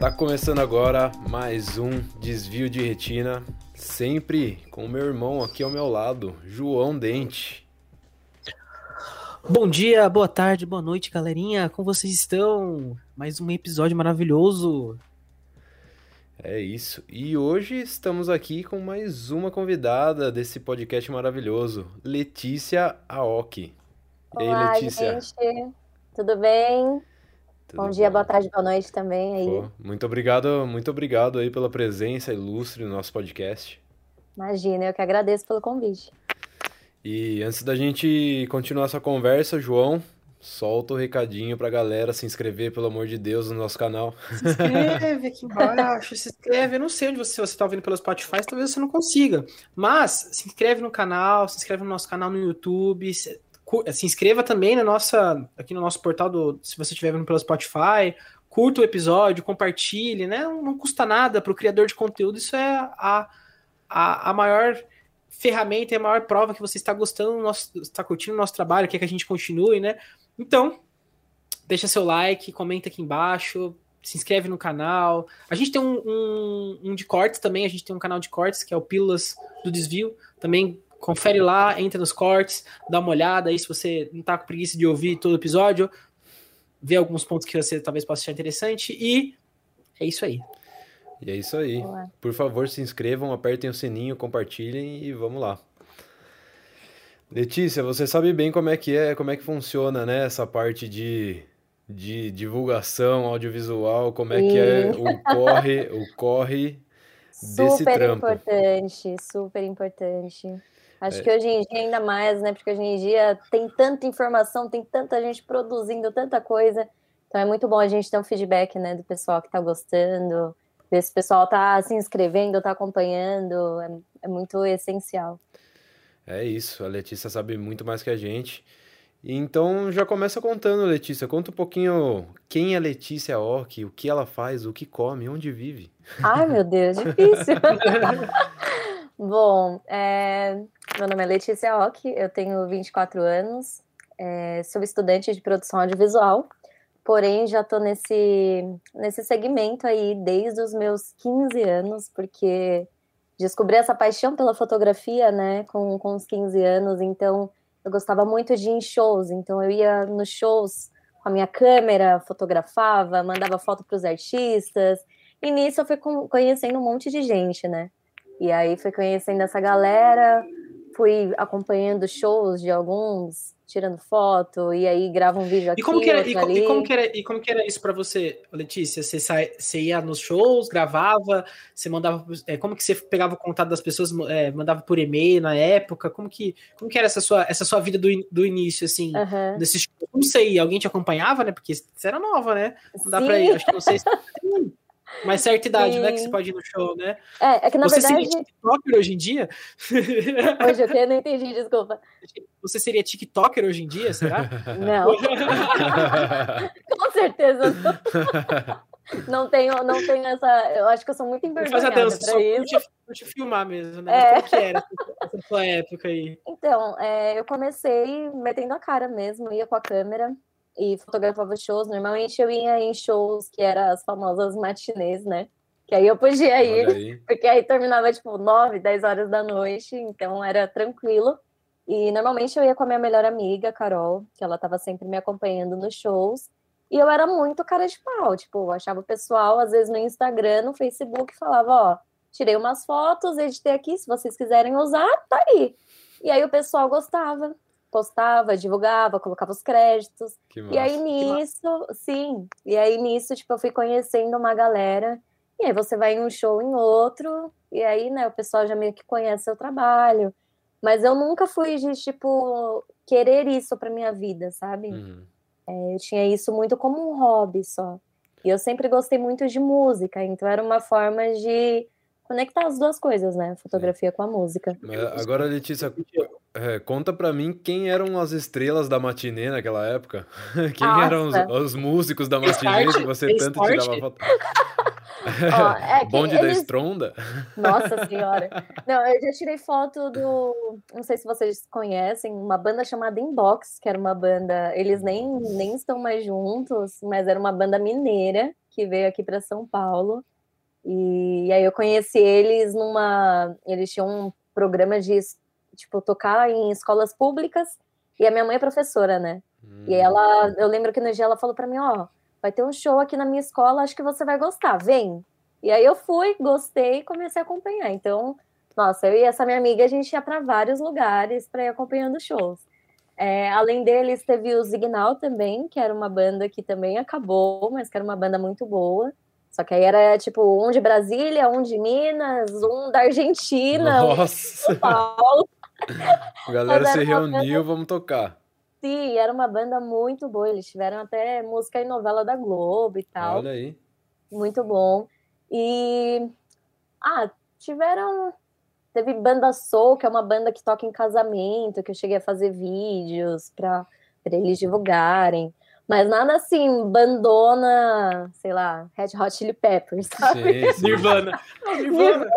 Tá começando agora mais um desvio de retina, sempre com o meu irmão aqui ao meu lado, João Dente. Bom dia, boa tarde, boa noite, galerinha. Como vocês estão? Mais um episódio maravilhoso. É isso. E hoje estamos aqui com mais uma convidada desse podcast maravilhoso, Letícia Aoki. E aí, Letícia? Gente. Tudo bem? Tudo bom dia, bom. boa tarde, boa noite também aí. Pô, muito obrigado, muito obrigado aí pela presença ilustre no nosso podcast. Imagina, eu que agradeço pelo convite. E antes da gente continuar essa conversa, João, solta o recadinho pra galera se inscrever, pelo amor de Deus, no nosso canal. Se inscreve aqui embaixo, se inscreve. Eu não sei onde você, se você tá ouvindo pelo Spotify, talvez você não consiga. Mas se inscreve no canal, se inscreve no nosso canal no YouTube, se inscreva também na nossa, aqui no nosso portal do, se você estiver vendo pelo Spotify, curta o episódio, compartilhe, né? Não, custa nada para o criador de conteúdo, isso é a, a, a maior ferramenta, é a maior prova que você está gostando, nosso, está curtindo o nosso trabalho, quer que a gente continue, né? Então, deixa seu like, comenta aqui embaixo, se inscreve no canal. A gente tem um, um, um de cortes também, a gente tem um canal de cortes, que é o Pílulas do Desvio, também confere lá, entra nos cortes, dá uma olhada aí se você não tá com preguiça de ouvir todo o episódio, vê alguns pontos que você talvez possa achar interessante e é isso aí. E é isso aí. Por favor, se inscrevam, apertem o sininho, compartilhem e vamos lá. Letícia, você sabe bem como é que é, como é que funciona, né, essa parte de, de divulgação audiovisual, como é Sim. que é o corre, o corre desse super trampo. Super importante, super importante. Acho é. que hoje em dia ainda mais, né? Porque hoje em dia tem tanta informação, tem tanta gente produzindo tanta coisa. Então é muito bom a gente ter um feedback, né, do pessoal que está gostando, ver se o pessoal está se inscrevendo, está acompanhando. É, é, muito essencial. É isso, a Letícia sabe muito mais que a gente. Então já começa contando, Letícia. Conta um pouquinho quem é Letícia Orc, o que ela faz, o que come, onde vive. Ai, meu Deus, difícil. Bom, é, meu nome é Letícia Ock, eu tenho 24 anos, é, sou estudante de produção audiovisual, porém já estou nesse, nesse segmento aí desde os meus 15 anos, porque descobri essa paixão pela fotografia, né, com, com os 15 anos, então eu gostava muito de ir em shows, então eu ia nos shows com a minha câmera, fotografava, mandava foto para os artistas, e nisso eu fui conhecendo um monte de gente, né, e aí fui conhecendo essa galera, fui acompanhando shows de alguns, tirando foto, e aí grava um vídeo aqui, e como que era, e, e, como que era, e como que era isso para você, Letícia? Você, sai, você ia nos shows, gravava, você mandava, é, como que você pegava o contato das pessoas, é, mandava por e-mail na época? Como que, como que era essa sua, essa sua vida do, do início, assim, uhum. desses Não sei, alguém te acompanhava, né? Porque você era nova, né? Não dá pra ir, acho que não sei se mais certa idade, Sim. né? Que você pode ir no show, né? É, é que na você verdade. Seria TikToker hoje em dia? Hoje eu não entendi, desculpa. Você seria TikToker hoje em dia, será? Não. Com certeza não. Não tenho, não tenho essa. Eu acho que eu sou muito envergonhada Faz a dança, só isso. Te, te filmar mesmo, né? É. Como que era essa sua época aí? Então, é, eu comecei metendo a cara mesmo, ia com a câmera e fotografava shows. Normalmente eu ia em shows que eram as famosas matinês, né? Que aí eu podia ir, aí. porque aí terminava tipo 9, 10 horas da noite, então era tranquilo. E normalmente eu ia com a minha melhor amiga, Carol, que ela estava sempre me acompanhando nos shows. E eu era muito cara de pau, tipo, eu achava o pessoal, às vezes no Instagram, no Facebook, falava, ó, tirei umas fotos, editei aqui, se vocês quiserem usar, tá aí. E aí o pessoal gostava postava, divulgava, colocava os créditos. e aí nisso, sim, e aí nisso, tipo, eu fui conhecendo uma galera. E aí você vai em um show em outro, e aí, né, o pessoal já meio que conhece seu trabalho. Mas eu nunca fui de, tipo, querer isso pra minha vida, sabe? Uhum. É, eu tinha isso muito como um hobby só. E eu sempre gostei muito de música, então era uma forma de conectar as duas coisas, né? Fotografia é. com a música. Mas agora, Letícia, é, conta pra mim quem eram as estrelas da matinê naquela época. Quem Nossa. eram os, os, músicos da matinê que você tanto tirava foto? Ó, é Bonde eles... da Estronda? Nossa senhora. Não, eu já tirei foto do. Não sei se vocês conhecem, uma banda chamada Inbox, que era uma banda. Eles nem, nem estão mais juntos, mas era uma banda mineira. que veio aqui para São Paulo. E, aí eu conheci eles numa. Eles tinham um programa de tipo tocar em escolas públicas. E a minha mãe é professora, né? Hum. E ela, eu lembro que no dia ela falou para mim, ó, vai ter um show aqui na minha escola, acho que você vai gostar, vem. E aí eu fui, gostei e comecei a acompanhar. Então, nossa, eu e essa minha amiga, a gente ia para vários lugares para ir acompanhando shows. É, além deles, teve o Signal também, que era uma banda que também acabou, mas que era uma banda muito boa. Só que aí era tipo um de Brasília, um de Minas, um da Argentina, Nossa. um de São Paulo. A galera se reuniu, banda... vamos tocar. Sim, era uma banda muito boa. Eles tiveram até música e novela da Globo e tal. Olha aí. Muito bom. E. Ah, tiveram. Teve Banda Soul, que é uma banda que toca em casamento, que eu cheguei a fazer vídeos para eles divulgarem. Mas nada assim, bandona, sei lá, Red Hot Chili Peppers, sabe? Sim, sim. Nirvana. Nirvana.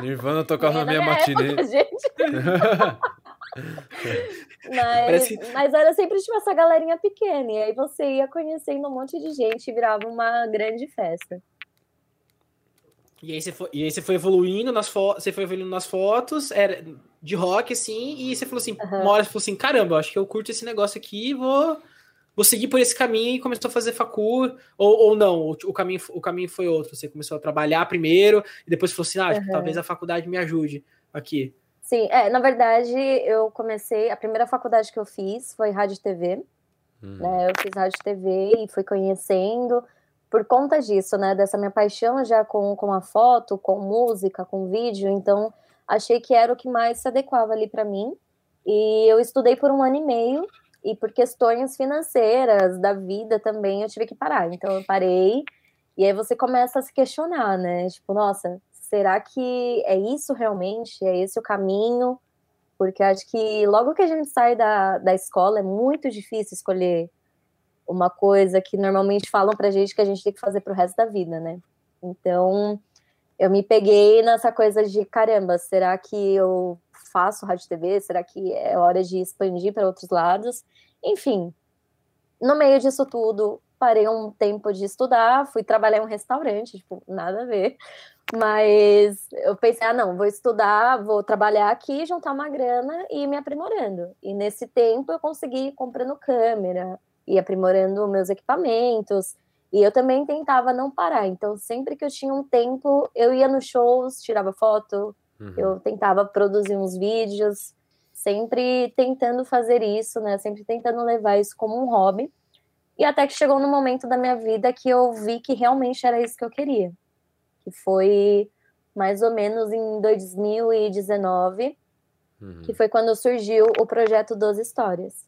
Nirvana tocava na minha matinê. Gente. mas, Parece... mas era sempre tipo essa galerinha pequena. E aí você ia conhecendo um monte de gente e virava uma grande festa. E aí você foi, e aí você foi evoluindo nas fotos, você foi evoluindo nas fotos, era de rock, assim, e você falou assim, uhum. uma hora você falou assim, caramba, acho que eu curto esse negócio aqui e vou, vou seguir por esse caminho e começou a fazer facu, ou, ou não, o, o, caminho, o caminho foi outro, você começou a trabalhar primeiro, e depois falou assim, ah, uhum. talvez a faculdade me ajude aqui. Sim, é, na verdade, eu comecei, a primeira faculdade que eu fiz foi rádio e TV, uhum. né, eu fiz rádio e TV e fui conhecendo, por conta disso, né, dessa minha paixão já com, com a foto, com música, com vídeo, então achei que era o que mais se adequava ali para mim. E eu estudei por um ano e meio e por questões financeiras da vida também eu tive que parar. Então eu parei e aí você começa a se questionar, né? Tipo, nossa, será que é isso realmente? É esse o caminho? Porque acho que logo que a gente sai da, da escola é muito difícil escolher uma coisa que normalmente falam pra gente que a gente tem que fazer pro resto da vida, né? Então, eu me peguei nessa coisa de caramba, será que eu faço rádio TV? Será que é hora de expandir para outros lados? Enfim, no meio disso tudo, parei um tempo de estudar, fui trabalhar em um restaurante, tipo, nada a ver. Mas eu pensei, ah, não, vou estudar, vou trabalhar aqui, juntar uma grana e ir me aprimorando. E nesse tempo eu consegui ir comprando câmera, e aprimorando meus equipamentos. E eu também tentava não parar. Então, sempre que eu tinha um tempo, eu ia nos shows, tirava foto, uhum. eu tentava produzir uns vídeos, sempre tentando fazer isso, né? Sempre tentando levar isso como um hobby. E até que chegou no momento da minha vida que eu vi que realmente era isso que eu queria. Que foi mais ou menos em 2019, uhum. que foi quando surgiu o projeto 12 Histórias.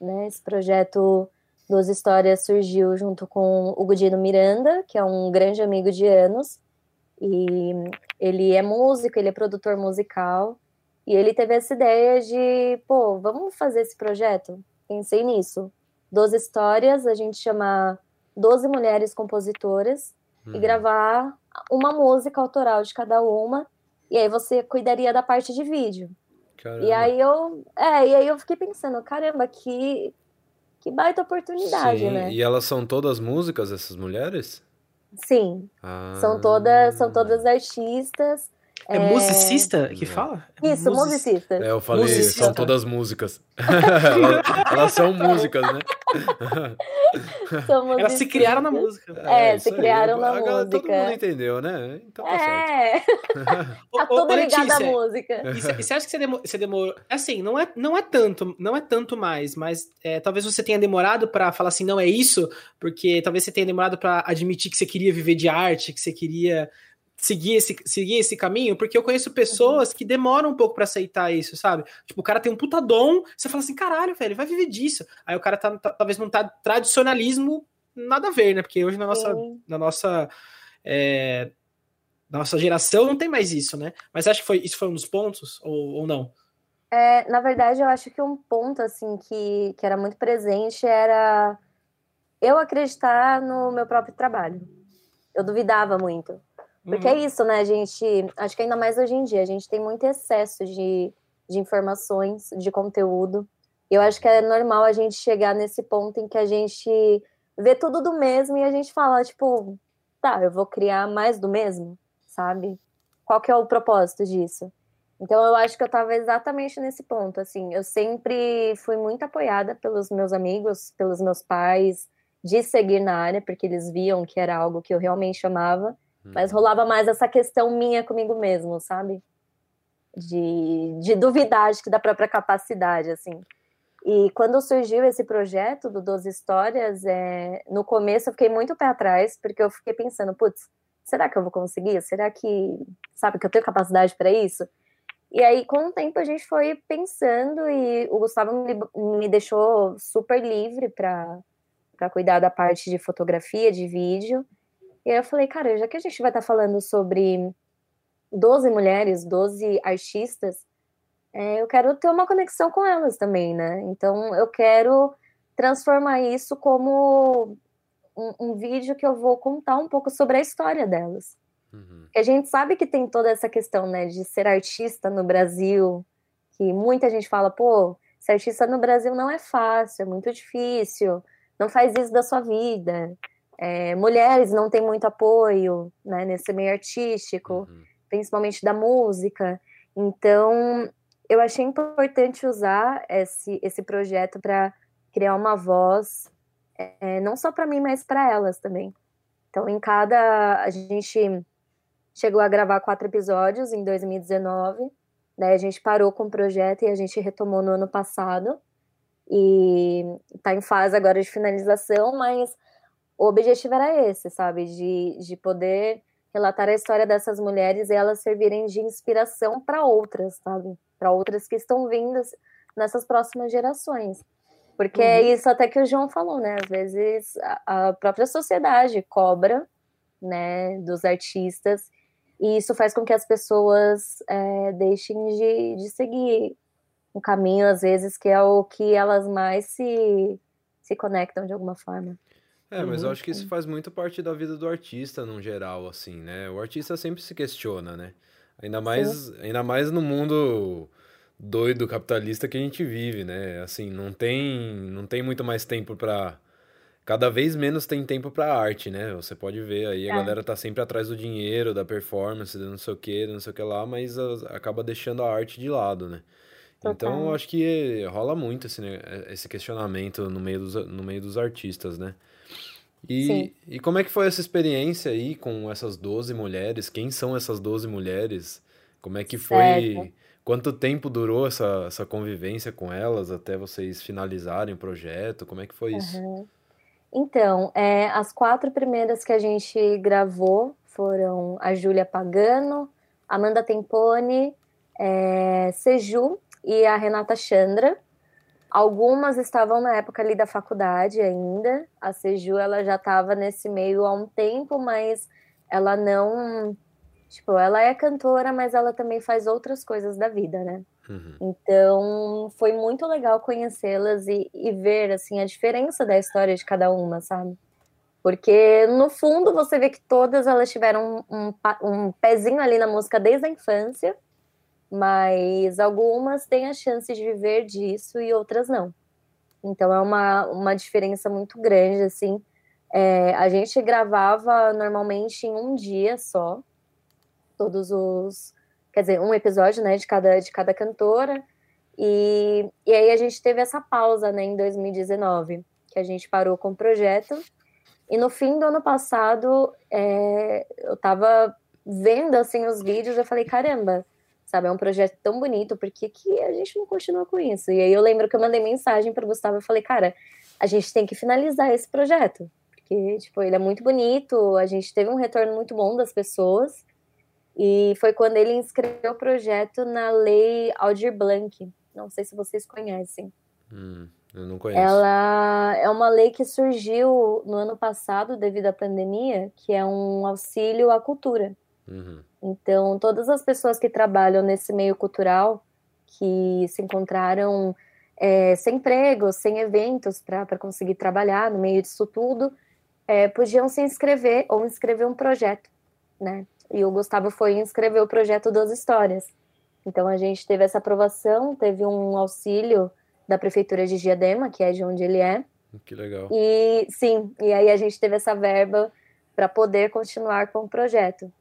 Né? Esse projeto Duas Histórias surgiu junto com o Gudino Miranda, que é um grande amigo de anos, e ele é músico, ele é produtor musical, e ele teve essa ideia de, pô, vamos fazer esse projeto? Pensei nisso. Doze histórias, a gente chama Doze Mulheres Compositoras, e uhum. gravar uma música autoral de cada uma, e aí você cuidaria da parte de vídeo. Caramba. E aí eu, é, e aí eu fiquei pensando, caramba, que que baita oportunidade, Sim, né? E elas são todas músicas, essas mulheres? Sim. Ah. São todas, são todas artistas. É, é musicista que fala? É Isso, Music... musicista. É, eu falei, musicista. são todas músicas. elas, elas, são músicas, né? elas se criaram na música. É, é se criaram aí. na a música. Galera, todo mundo entendeu, né? Então tá é. tá tudo ligado à música. E você acha que você demorou, você demorou... Assim, não é, não é tanto, não é tanto mais, mas é, talvez você tenha demorado para falar assim, não é isso, porque talvez você tenha demorado para admitir que você queria viver de arte, que você queria seguir esse, seguir esse caminho, porque eu conheço pessoas uhum. que demoram um pouco para aceitar isso, sabe? Tipo, o cara tem um puta dom, você fala assim, caralho, velho, vai viver disso. Aí o cara tá, tá talvez não tá tradicionalismo, nada a ver, né? Porque hoje na nossa, na nossa, é, na nossa geração não tem mais isso, né? Mas acho que foi, isso foi um dos pontos, ou, ou não? É, na verdade, eu acho que um ponto, assim, que, que era muito presente era eu acreditar no meu próprio trabalho. Eu duvidava muito. Porque uhum. é isso, né, gente? Acho que ainda mais hoje em dia, a gente tem muito excesso de, de informações, de conteúdo. Eu acho que é normal a gente chegar nesse ponto em que a gente vê tudo do mesmo e a gente fala, tipo, tá, eu vou criar mais do mesmo, sabe? Qual que é o propósito disso? Então eu acho que eu estava exatamente nesse ponto, assim, eu sempre fui muito apoiada pelos meus amigos, pelos meus pais, de seguir na área, porque eles viam que era algo que eu realmente amava, mas rolava mais essa questão minha comigo mesmo, sabe? De, de duvidar acho que da própria capacidade, assim. E quando surgiu esse projeto do 12 Histórias, é, no começo eu fiquei muito pé atrás, porque eu fiquei pensando, putz, será que eu vou conseguir? Será que, sabe, que eu tenho capacidade para isso? E aí, com o tempo, a gente foi pensando e o Gustavo me, me deixou super livre para cuidar da parte de fotografia, de vídeo. E aí eu falei, cara, já que a gente vai estar tá falando sobre 12 mulheres, 12 artistas, é, eu quero ter uma conexão com elas também, né? Então, eu quero transformar isso como um, um vídeo que eu vou contar um pouco sobre a história delas. Uhum. A gente sabe que tem toda essa questão, né, de ser artista no Brasil, que muita gente fala, pô, ser artista no Brasil não é fácil, é muito difícil, não faz isso da sua vida. É, mulheres não têm muito apoio, né, nesse meio artístico, uhum. principalmente da música. Então, eu achei importante usar esse, esse projeto para criar uma voz, é, não só para mim, mas para elas também. Então, em cada. A gente chegou a gravar quatro episódios em 2019, né? A gente parou com o projeto e a gente retomou no ano passado. E está em fase agora de finalização, mas o objetivo era esse, sabe? De, de poder relatar a história dessas mulheres e elas servirem de inspiração para outras, sabe? para outras que estão vindo nessas próximas gerações. Porque é uhum. é isso até que o João falou, né? Às vezes a, a própria sociedade cobra, né, dos artistas, e isso faz com que as pessoas é, deixem de, de seguir um caminho, às vezes, que é o que elas mais se, se conectam de alguma forma. É, mas uhum. eu acho que isso faz muito parte da vida do artista, no geral, assim, né? O artista sempre se questiona, né? Ainda mais, ainda mais no mundo doido capitalista que a gente vive, né? Assim, não tem, não tem muito mais tempo para cada vez menos tem tempo para arte, né? Você pode ver aí a é. galera tá sempre atrás do dinheiro, da performance, do não sei o que, não sei o que lá, mas acaba deixando a arte de lado, né? Total. Então, eu acho que rola muito esse, né, esse questionamento no meio dos, no meio dos artistas, né? E, e como é que foi essa experiência aí com essas 12 mulheres? Quem são essas 12 mulheres? Como é que foi? Certo. Quanto tempo durou essa, essa convivência com elas até vocês finalizarem o projeto? Como é que foi isso? Uhum. Então, é, as quatro primeiras que a gente gravou foram a Júlia Pagano, Amanda Tempone, é, Seju e a Renata Chandra. Algumas estavam na época ali da faculdade ainda. A Seju ela já estava nesse meio há um tempo, mas ela não, tipo, ela é cantora, mas ela também faz outras coisas da vida, né? Uhum. Então foi muito legal conhecê-las e, e, ver assim a diferença da história de cada uma, sabe? Porque no fundo você vê que todas elas tiveram um, um, um pezinho ali na música desde a infância mas algumas têm a chance de viver disso e outras não. Então é uma, uma diferença muito grande, assim. É, a gente gravava normalmente em um dia só, todos os. Quer dizer, um episódio né, de, cada, de cada cantora. E, e aí a gente teve essa pausa né, em 2019, que a gente parou com o projeto. E no fim do ano passado, é, eu tava vendo assim os vídeos, eu falei, caramba, sabe? É um projeto tão bonito, por que, que a gente não continua com isso? E aí eu lembro que eu mandei mensagem para o Gustavo e falei, cara, a gente tem que finalizar esse projeto, porque, tipo, ele é muito bonito, a gente teve um retorno muito bom das pessoas, e foi quando ele inscreveu o projeto na lei Aldir Blanc, não sei se vocês conhecem. Hum, eu não conheço. Ela é uma lei que surgiu no ano passado devido à pandemia, que é um auxílio à cultura. Uhum. Então, todas as pessoas que trabalham nesse meio cultural, que se encontraram é, sem emprego, sem eventos para conseguir trabalhar no meio disso tudo, é, podiam se inscrever ou inscrever um projeto, né? E o Gustavo foi inscrever o projeto das histórias. Então, a gente teve essa aprovação, teve um auxílio da Prefeitura de Diadema, que é de onde ele é, Que legal. E sim, e aí a gente teve essa verba para poder continuar com o projeto.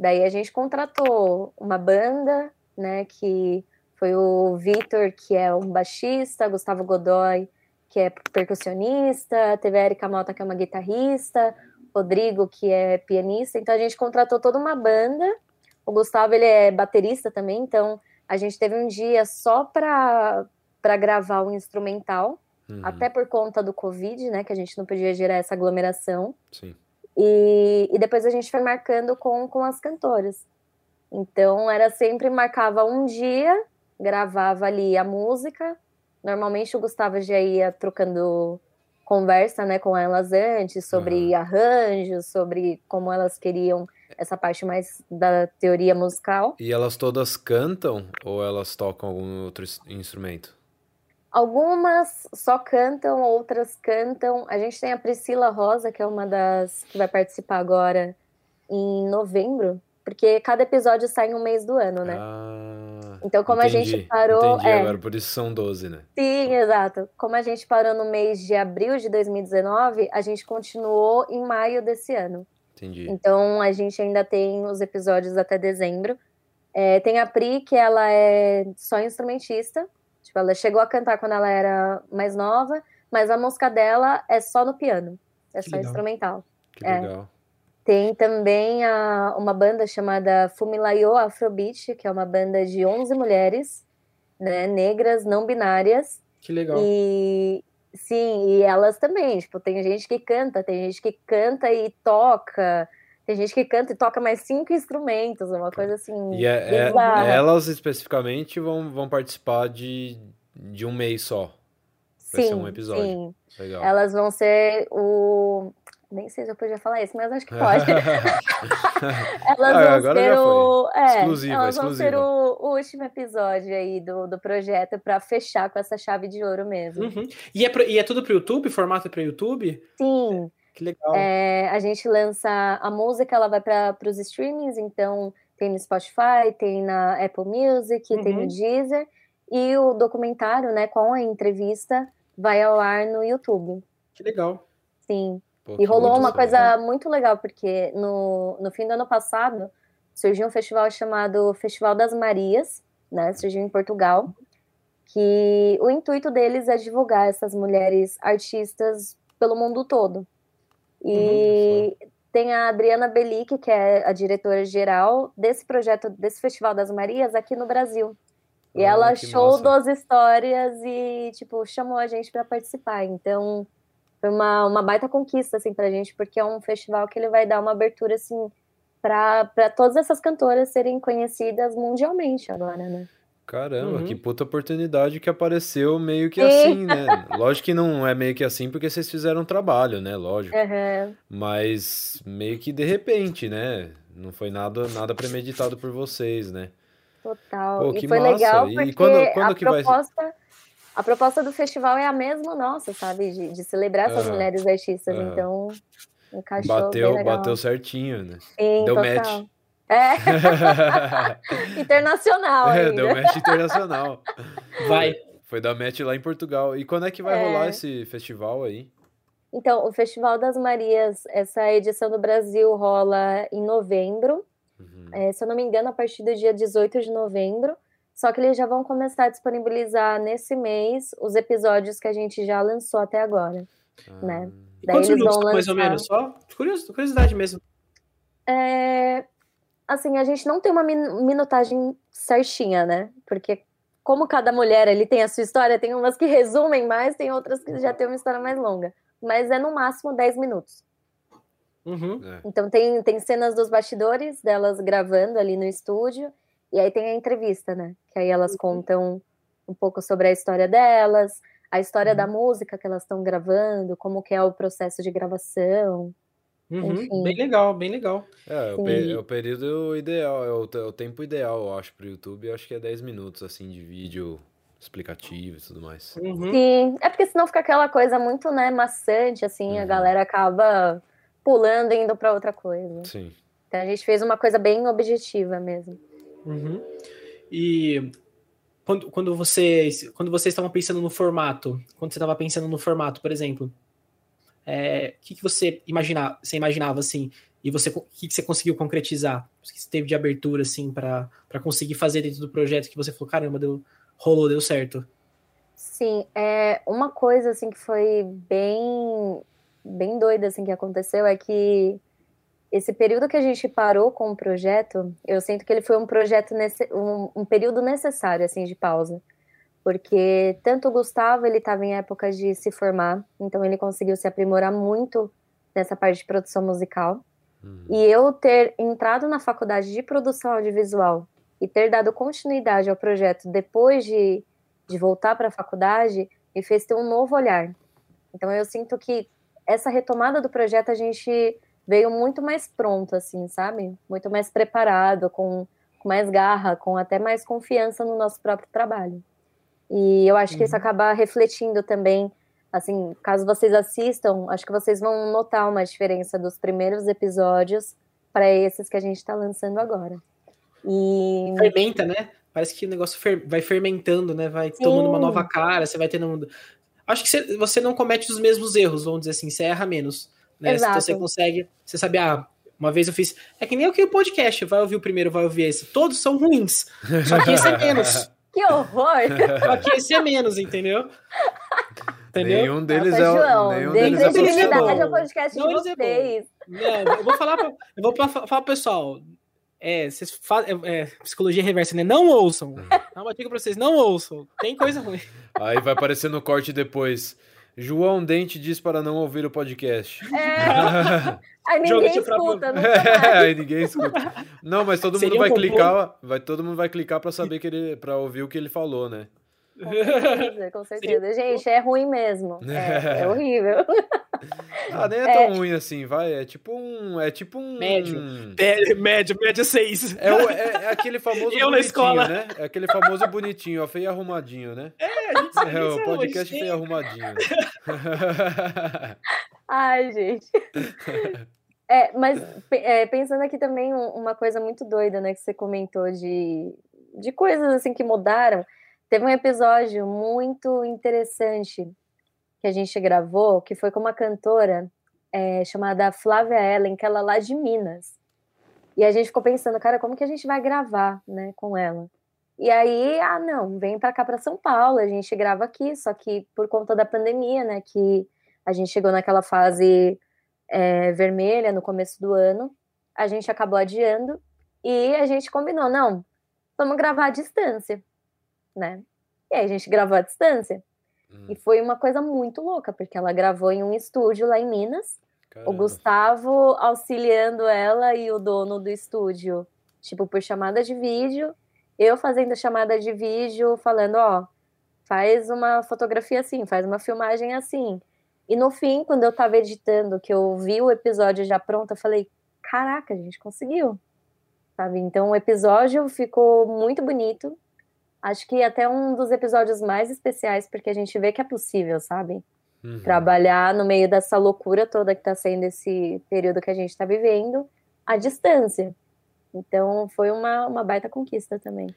Daí a gente contratou uma banda, né, que foi o Vitor, que é um baixista, Gustavo Godoy, que é percussionista, teve a Erika Mota, que é uma guitarrista, Rodrigo, que é pianista. Então a gente contratou toda uma banda. O Gustavo, ele é baterista também, então a gente teve um dia só para gravar o instrumental, uhum. até por conta do Covid, né, que a gente não podia gerar essa aglomeração. Sim. E, e depois a gente foi marcando com, com as cantoras. Então era sempre marcava um dia, gravava ali a música, Normalmente o Gustavo já ia trocando conversa né, com elas antes sobre uhum. arranjos, sobre como elas queriam essa parte mais da teoria musical. E elas todas cantam ou elas tocam algum outro instrumento? Algumas só cantam, outras cantam. A gente tem a Priscila Rosa, que é uma das que vai participar agora em novembro, porque cada episódio sai em um mês do ano, né? Ah, então, como entendi, a gente parou. Entendi, é, agora por isso são 12, né? Sim, exato. Como a gente parou no mês de abril de 2019, a gente continuou em maio desse ano. Entendi. Então, a gente ainda tem os episódios até dezembro. É, tem a Pri, que ela é só instrumentista. Tipo, ela chegou a cantar quando ela era mais nova, mas a música dela é só no piano. É que só legal. instrumental. Que é. legal. Tem também a, uma banda chamada Fumilayo Afrobeat, que é uma banda de 11 mulheres, né, negras, não binárias. Que legal. E sim, e elas também, tipo, tem gente que canta, tem gente que canta e toca, tem gente que canta e toca mais cinco instrumentos, uma coisa assim. E é, é, elas especificamente vão, vão participar de, de um mês só. Vai sim, ser um episódio. Sim. Legal. Elas vão ser o nem sei se eu podia falar isso, mas acho que pode. elas ah, vão ser o. É, exclusiva, elas vão exclusiva. ser o, o, último episódio aí do, do projeto para fechar com essa chave de ouro mesmo. Uhum. E, é pra, e é tudo para YouTube? Formato para YouTube? Sim. Que legal. É, a gente lança a música, ela vai para os streamings, então tem no Spotify, tem na Apple Music, uhum. tem no uhum. Deezer. E o documentário, né, com a entrevista, vai ao ar no YouTube. Que legal. Sim. Pô, e rolou uma coisa muito legal, porque no, no fim do ano passado surgiu um festival chamado Festival das Marias, né? Surgiu em Portugal, que o intuito deles é divulgar essas mulheres artistas pelo mundo todo. E uhum, tem a Adriana Belic, que é a diretora geral desse projeto, desse Festival das Marias aqui no Brasil. E ah, ela achou duas histórias e, tipo, chamou a gente para participar. Então, foi uma, uma baita conquista, assim, pra gente, porque é um festival que ele vai dar uma abertura, assim, para todas essas cantoras serem conhecidas mundialmente agora, né? Caramba, uhum. que puta oportunidade que apareceu meio que assim, né? Lógico que não é meio que assim porque vocês fizeram um trabalho, né? Lógico. Uhum. Mas meio que de repente, né? Não foi nada, nada premeditado por vocês, né? Total. Pô, e foi massa. legal porque e quando, quando a que proposta... vai a proposta do festival é a mesma nossa, sabe? De, de celebrar essas uhum. mulheres artistas. Então, encaixou bateu, bateu certinho, né? Sim, deu total. match. É. internacional. É, deu match internacional. Vai. Foi da match lá em Portugal. E quando é que vai é. rolar esse festival aí? Então, o Festival das Marias, essa edição do Brasil rola em novembro. Uhum. É, se eu não me engano, a partir do dia 18 de novembro. Só que eles já vão começar a disponibilizar nesse mês os episódios que a gente já lançou até agora, ah. né? Daí Quantos eles vão lançar... mais ou menos? Só curiosidade mesmo. É... Assim, a gente não tem uma minutagem certinha, né? Porque como cada mulher ali tem a sua história, tem umas que resumem mais, tem outras que já tem uma história mais longa. Mas é no máximo 10 minutos. Uhum. É. Então tem, tem cenas dos bastidores delas gravando ali no estúdio e aí tem a entrevista, né? Que aí elas uhum. contam um pouco sobre a história delas, a história uhum. da música que elas estão gravando, como que é o processo de gravação. Uhum. Bem legal, bem legal. É, o, é o período ideal, é o, é o, tempo ideal, eu acho, para o YouTube. Eu acho que é 10 minutos, assim, de vídeo explicativo e tudo mais. Uhum. Sim, é porque senão fica aquela coisa muito, né, maçante, assim, a uhum. galera acaba pulando e indo para outra coisa. Sim. Então a gente fez uma coisa bem objetiva mesmo. Uhum. E quando, quando vocês quando vocês estavam pensando no formato, quando você estava pensando no formato, por exemplo, é, o que, que você imaginava, você imaginava assim, e você o que, que você conseguiu concretizar? O que você teve de abertura assim para conseguir fazer dentro do projeto que você falou, caramba, deu rolou, deu certo? Sim, é uma coisa assim que foi bem bem doida assim que aconteceu é que esse período que a gente parou com o projeto, eu sinto que ele foi um projeto nesse, um, um período necessário assim de pausa, porque tanto o Gustavo ele estava em época de se formar, então ele conseguiu se aprimorar muito nessa parte de produção musical. Uhum. E eu ter entrado na faculdade de produção audiovisual e ter dado continuidade ao projeto depois de, de voltar para a faculdade me fez ter um novo olhar. Então eu sinto que essa retomada do projeto a gente veio muito mais pronto, assim, sabe? Muito mais preparado, com, com mais garra, com até mais confiança no nosso próprio trabalho. E eu acho uhum. que isso uhum. acaba refletindo também, assim, caso vocês assistam, acho que vocês vão notar uma diferença dos primeiros episódios para esses que a gente está lançando agora. E... Fermenta, né? Parece que o negócio fer... vai fermentando, né? Vai Sim. tomando uma nova cara, você vai tendo. Acho que você não comete os mesmos erros, vamos dizer assim, você erra menos. Né? Exato. Você consegue, você sabe, ah, uma vez eu fiz. É que nem o que o podcast, vai ouvir o primeiro, vai ouvir esse. Todos são ruins. Só que esse é menos. Que horror! Só que esse é menos, entendeu? Entendeu? Nenhum deles é João, nenhum deles é credibilidade ao podcast não, de é vocês. É não, eu vou falar, pra, eu vou falar pro pessoal. É, vocês fazem, é, psicologia reversa, né? Não ouçam. Dá uma dica pra vocês, não ouçam. Tem coisa ruim. Aí vai aparecer no corte depois. João Dente diz para não ouvir o podcast. É. Aí ninguém escuta, é, aí ninguém escuta. Não, mas todo Seria mundo vai um clicar, vai todo mundo vai clicar para saber que ele para ouvir o que ele falou, né? Com certeza, com certeza. Gente, é ruim mesmo. É, é horrível. Ah, nem é, é, tão ruim assim, vai. É tipo um. É tipo um. Médio. É, médio, médio 6. É, é, é, aquele famoso Eu bonitinho, né? É aquele famoso bonitinho, ó, feio arrumadinho, né? É, a gente sabe É, o podcast feio arrumadinho. Ai, gente. É, mas é, pensando aqui também uma coisa muito doida, né, que você comentou de, de coisas assim que mudaram. Teve um episódio muito interessante que a gente gravou, que foi com uma cantora é, chamada Flávia Ellen, que ela é lá de Minas. E a gente ficou pensando, cara, como que a gente vai gravar, né, com ela? E aí, ah, não, vem para cá para São Paulo, a gente grava aqui, só que por conta da pandemia, né, que a gente chegou naquela fase é, vermelha no começo do ano, a gente acabou adiando e a gente combinou, não, vamos gravar à distância né? E aí a gente gravou à distância. Hum. E foi uma coisa muito louca, porque ela gravou em um estúdio lá em Minas. Caramba. O Gustavo auxiliando ela e o dono do estúdio, tipo, por chamada de vídeo. Eu fazendo chamada de vídeo, falando, ó, faz uma fotografia assim, faz uma filmagem assim. E no fim, quando eu tava editando, que eu vi o episódio já pronto, eu falei, caraca, a gente conseguiu. Sabe? Então o episódio ficou muito bonito. Acho que até um dos episódios mais especiais, porque a gente vê que é possível, sabe? Uhum. Trabalhar no meio dessa loucura toda que está sendo esse período que a gente está vivendo, à distância. Então, foi uma, uma baita conquista também.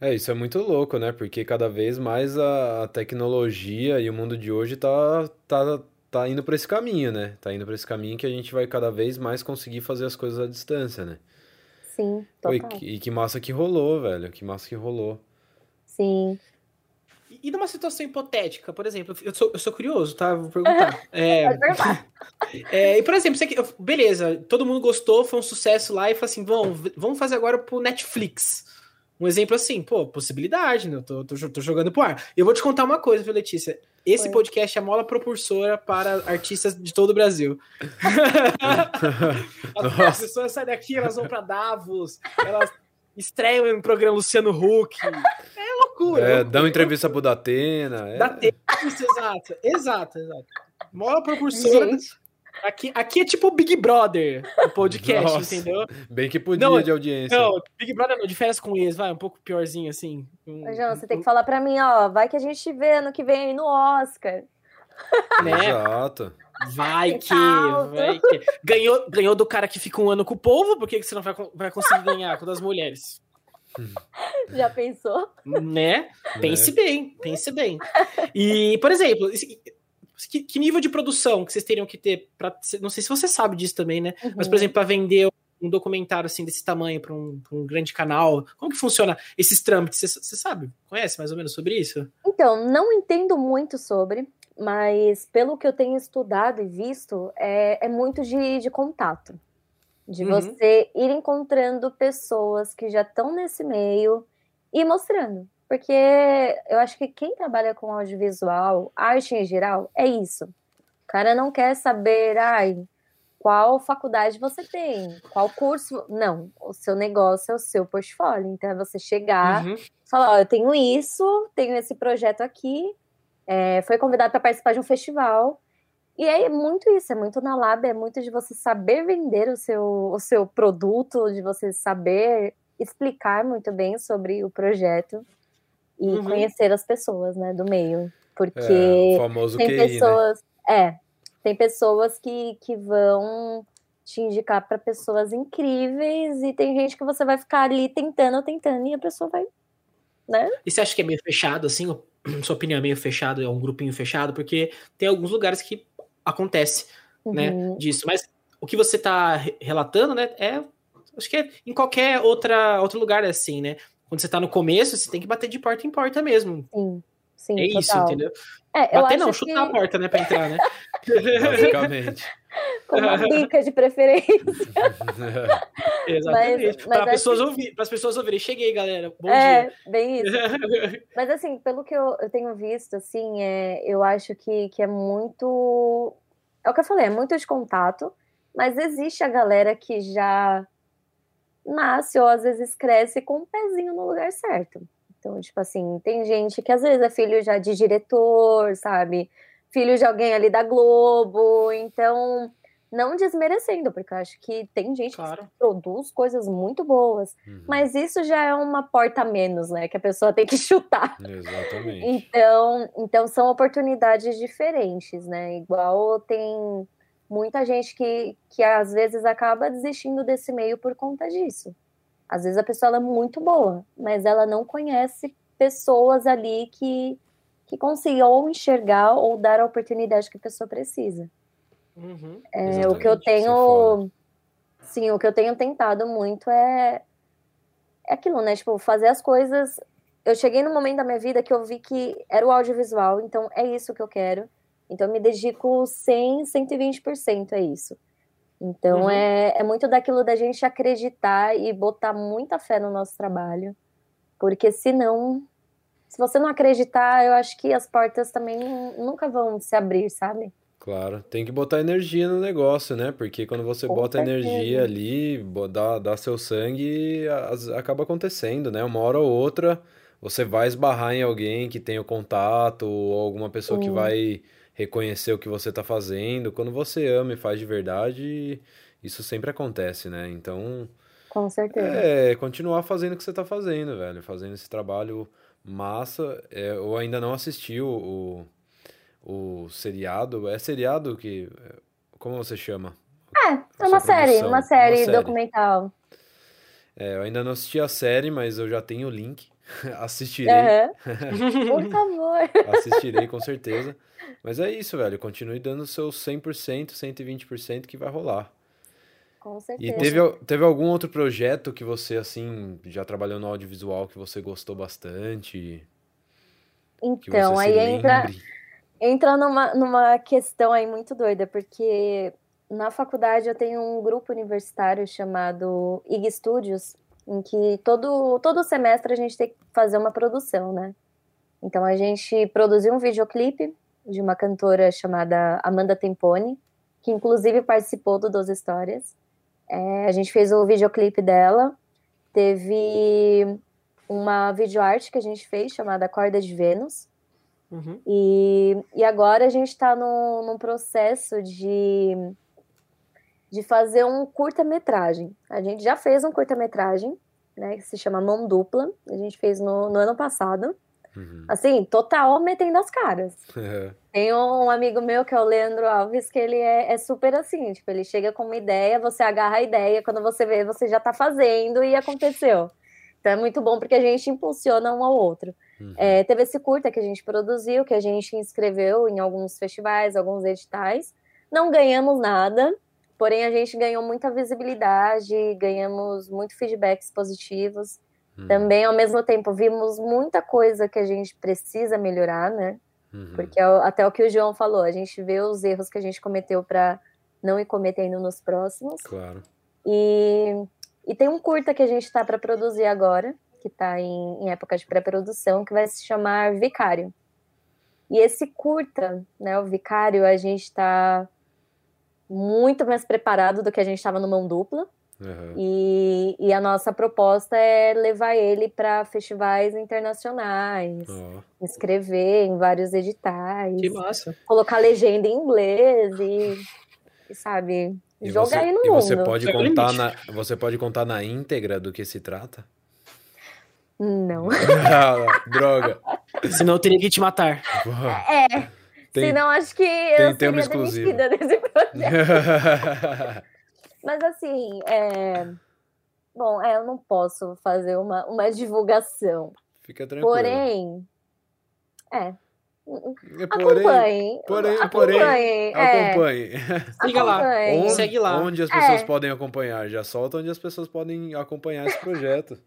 É, isso é muito louco, né? Porque cada vez mais a, tecnologia e o mundo de hoje tá, tá, tá indo para esse caminho, né? Tá indo para esse caminho que a gente vai cada vez mais conseguir fazer as coisas à distância, né? Sim, total. e, que, e que massa que rolou, velho. Que massa que rolou. Sim. E numa situação hipotética, por exemplo, eu sou, eu sou curioso, tá? Vou perguntar. é, é, e, por exemplo, você, beleza, todo mundo gostou, foi um sucesso lá e falou assim: vamos, vamos fazer agora pro Netflix. Um exemplo assim, pô, possibilidade, né? Eu tô, tô, tô jogando pro ar. Eu vou te contar uma coisa, viu, Letícia? Esse Foi. podcast é mola propulsora para artistas de todo o Brasil. As pessoas saem daqui, elas vão para Davos, elas estreiam um programa Luciano Huck. É loucura. É, dá uma entrevista pro Datena. É. Datena, exato. Exato, exato. Maior propulsora. Aqui, aqui é tipo o Big Brother, o podcast, Nossa, entendeu? Bem que podia não, de audiência. Não, Big Brother não, de férias com ex, vai, um pouco piorzinho assim. Um, João, você tem que falar pra mim, ó, vai que a gente vê ano que vem aí no Oscar. Né? Exato. Vai que, vai que. Ganhou, ganhou do cara que fica um ano com o povo, por que, que você não vai, vai conseguir ganhar com das mulheres? Já pensou? Né? Pense é. bem, pense bem. E, por exemplo, que, que, nível de produção que vocês teriam que ter para não sei se você sabe disso também, né? Uhum. Mas por uhum. exemplo, para vender um documentário assim desse tamanho para um, um, grande canal, como que funciona esses trâmites? Você, você sabe? Conhece mais ou menos sobre isso? Então, não entendo muito sobre, mas pelo que eu tenho estudado e visto, é, é muito de, de contato. De uhum. você ir encontrando pessoas que já estão nesse meio e mostrando. Porque eu acho que quem trabalha com audiovisual, arte em geral, é isso. O cara não quer saber, ai, qual faculdade você tem, qual curso. Não, o seu negócio é o seu portfólio. Então é você chegar uhum. falar: Ó, eu tenho isso, tenho esse projeto aqui, é, foi convidado para participar de um festival. E é muito isso, é muito na lab, é muito de você saber vender o seu, o seu produto, de você saber explicar muito bem sobre o projeto e uhum. conhecer as pessoas, né, do meio. Porque é, tem QI, né? pessoas. Né? É, tem pessoas que, que vão te indicar para pessoas incríveis e tem gente que você vai ficar ali tentando, tentando e a pessoa vai, né? E você acha que é meio fechado, assim? Sua opinião é meio fechado, é um grupinho fechado? Porque tem alguns lugares que acontece, né, uhum. né, disso. Mas o que você está relatando, né, é... Acho que é em qualquer outra, outro lugar é assim, né? Quando você está no começo, você tem que bater de porta em porta mesmo. Sim. Sim, é total. isso, entendeu? É, Bater não, chutar que... a porta, né, pra entrar, né? Basicamente. Com uma bica de preferência. Exatamente. Para pessoas ouvir, as pessoas ouvirem. Cheguei, galera. Bom é, dia. bem isso. mas assim, pelo que eu, eu tenho visto, assim, é, eu acho que, que é muito. É o que eu falei, é muito de contato, mas existe a galera que já nasce ou às vezes cresce com o um pezinho no lugar certo. Então, tipo assim, tem gente que às vezes é filho já de diretor, sabe? Filho de alguém ali da Globo. Então, não desmerecendo, porque eu acho que tem gente claro. que produz coisas muito boas. Uhum. Mas isso já é uma porta a menos, né? Que a pessoa tem que chutar. Exatamente. Então, então são oportunidades diferentes, né? Igual tem muita gente que, que às vezes acaba desistindo desse meio por conta disso. Às vezes a pessoa é muito boa, mas ela não conhece pessoas ali que, que consigam enxergar ou dar a oportunidade que a pessoa precisa. Uhum. É, o que eu é tenho. Sim, o que eu tenho tentado muito é, é aquilo, né? Tipo, fazer as coisas. Eu cheguei num momento da minha vida que eu vi que era o audiovisual, então é isso que eu quero. Então eu me dedico 100, 120% a isso. Então uhum. é, é muito daquilo da gente acreditar e botar muita fé no nosso trabalho. Porque senão, se você não acreditar, eu acho que as portas também nunca vão se abrir, sabe? Claro, tem que botar energia no negócio, né? Porque quando você Com bota certeza. energia ali, dá, dá seu sangue, acaba acontecendo, né? Uma hora ou outra você vai esbarrar em alguém que tem o contato, ou alguma pessoa Sim. que vai reconhecer o que você está fazendo. Quando você ama e faz de verdade, isso sempre acontece, né? Então. Com certeza. É, continuar fazendo o que você está fazendo, velho. Fazendo esse trabalho massa. É, eu ainda não assisti o, o, o, seriado. É seriado que. Como você chama? É, é uma série, uma série, uma série documental. É, eu ainda não assisti a série, mas eu já tenho o link. Assistirei. Uhum. Por favor. Assistirei, com certeza. Mas é isso, velho. Continue dando o seu 100%, 120% que vai rolar. Com certeza. E teve, teve algum outro projeto que você, assim, já trabalhou no audiovisual que você gostou bastante? Então, aí entra, entra numa, numa questão aí muito doida, porque na faculdade eu tenho um grupo universitário chamado IG Studios, em que todo, todo semestre a gente tem que fazer uma produção, né? Então a gente produziu um videoclipe de uma cantora chamada Amanda Tempone, que inclusive participou do Doze Histórias. É, a gente fez o videoclipe dela, teve uma videoarte que a gente fez chamada Corda de Vênus. Uhum. E, e agora a gente está num processo de de fazer um curta-metragem. A gente já fez um curta-metragem, né, que se chama Mão Dupla, a gente fez no, no ano passado. Uhum. Assim, total metendo as caras. É. Tem um amigo meu que é o Leandro Alves, que ele é, é, super assim, tipo, ele chega com uma ideia, você agarra a ideia, quando você vê, você já tá fazendo e aconteceu. Então é muito bom porque a gente impulsiona um ao outro. Uhum. É, teve esse curta que a gente produziu, que a gente inscreveu em alguns festivais, alguns editais. Não ganhamos nada, porém a gente ganhou muita visibilidade, ganhamos muito feedbacks positivos. Uhum. Também, ao mesmo tempo, vimos muita coisa que a gente precisa melhorar, né? Uhum. Porque é até o que o João falou, a gente vê os erros que a gente cometeu para não ir cometendo nos próximos. Claro. E, e tem um curta que a gente está para produzir agora, que está em, em época de pré-produção, que vai se chamar Vicário. E esse curta, né, o Vicário, a gente está muito mais preparado do que a gente estava no mão dupla. Uhum. E, e, a nossa proposta é levar ele para festivais internacionais, oh. inscrever em vários editais, que massa. colocar legenda em inglês e, e sabe, e jogar você, aí no e mundo. Você pode, contar na, você pode contar na íntegra do que se trata? Não. ah, droga. Senão eu teria que te matar. É. Tem, Senão acho que eu tem, seria demitida desse projeto. Mas assim, é... bom, é, eu não posso fazer uma, uma divulgação. Fica tranquilo. Porém, é. Porém, porém, porém, acompanhe. É. acompanhe. Siga lá, onde, segue lá. Onde as pessoas é. podem acompanhar? Já solta onde as pessoas podem acompanhar esse projeto.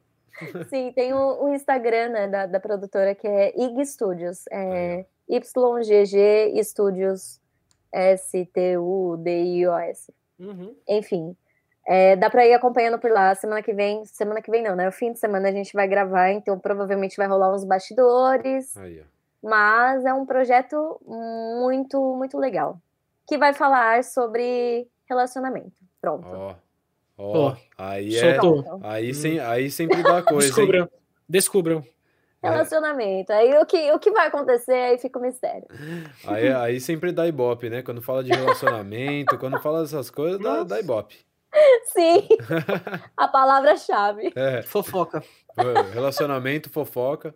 Sim, tem o, o Instagram né, da, da produtora que é IG Studios. É YGG Studios S-T-U-D-I-O-S. Uhum. Enfim, é, dá para ir acompanhando por lá. Semana que vem, semana que vem não, né? O fim de semana a gente vai gravar, então provavelmente vai rolar uns bastidores. Aí, mas é um projeto muito, muito legal. Que vai falar sobre relacionamento. Pronto. Ó, oh, oh, aí é. Aí, sem, aí sempre dá coisa. Descubram. Hein? Descubram. Relacionamento. Aí o que, o que vai acontecer, aí fica o mistério. Aí, aí sempre dá ibope, né? Quando fala de relacionamento, quando fala dessas coisas, dá, dá ibope. Sim. a palavra-chave. É. Fofoca. Relacionamento, fofoca.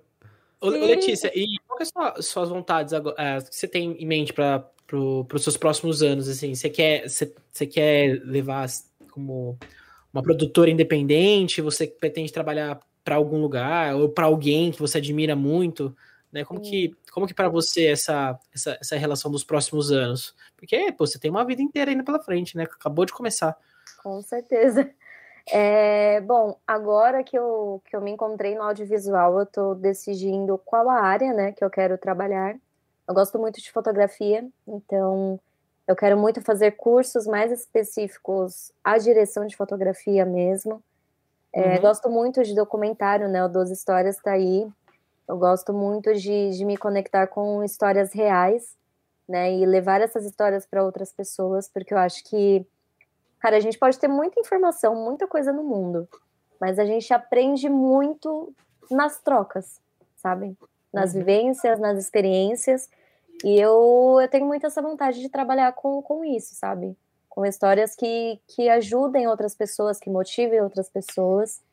Ô, Letícia, e quais são as suas vontades agora, é, que você tem em mente para pro, os seus próximos anos? Assim, você quer, você, você quer levar como uma produtora independente? Você pretende trabalhar para algum lugar ou para alguém que você admira muito, né? Como que como que para você essa, essa essa relação dos próximos anos? Porque pô, você tem uma vida inteira ainda pela frente, né? Acabou de começar. Com certeza. É, bom, agora que eu, que eu me encontrei no audiovisual, eu estou decidindo qual a área né, que eu quero trabalhar. Eu gosto muito de fotografia, então eu quero muito fazer cursos mais específicos à direção de fotografia mesmo. É, uhum. Gosto muito de documentário, né? O 12 Histórias está aí. Eu gosto muito de, de me conectar com histórias reais, né? E levar essas histórias para outras pessoas, porque eu acho que, cara, a gente pode ter muita informação, muita coisa no mundo, mas a gente aprende muito nas trocas, sabe? Nas uhum. vivências, nas experiências. E eu, eu tenho muito essa vontade de trabalhar com, com isso, sabe? Com histórias que, que ajudem outras pessoas, que motivem outras pessoas.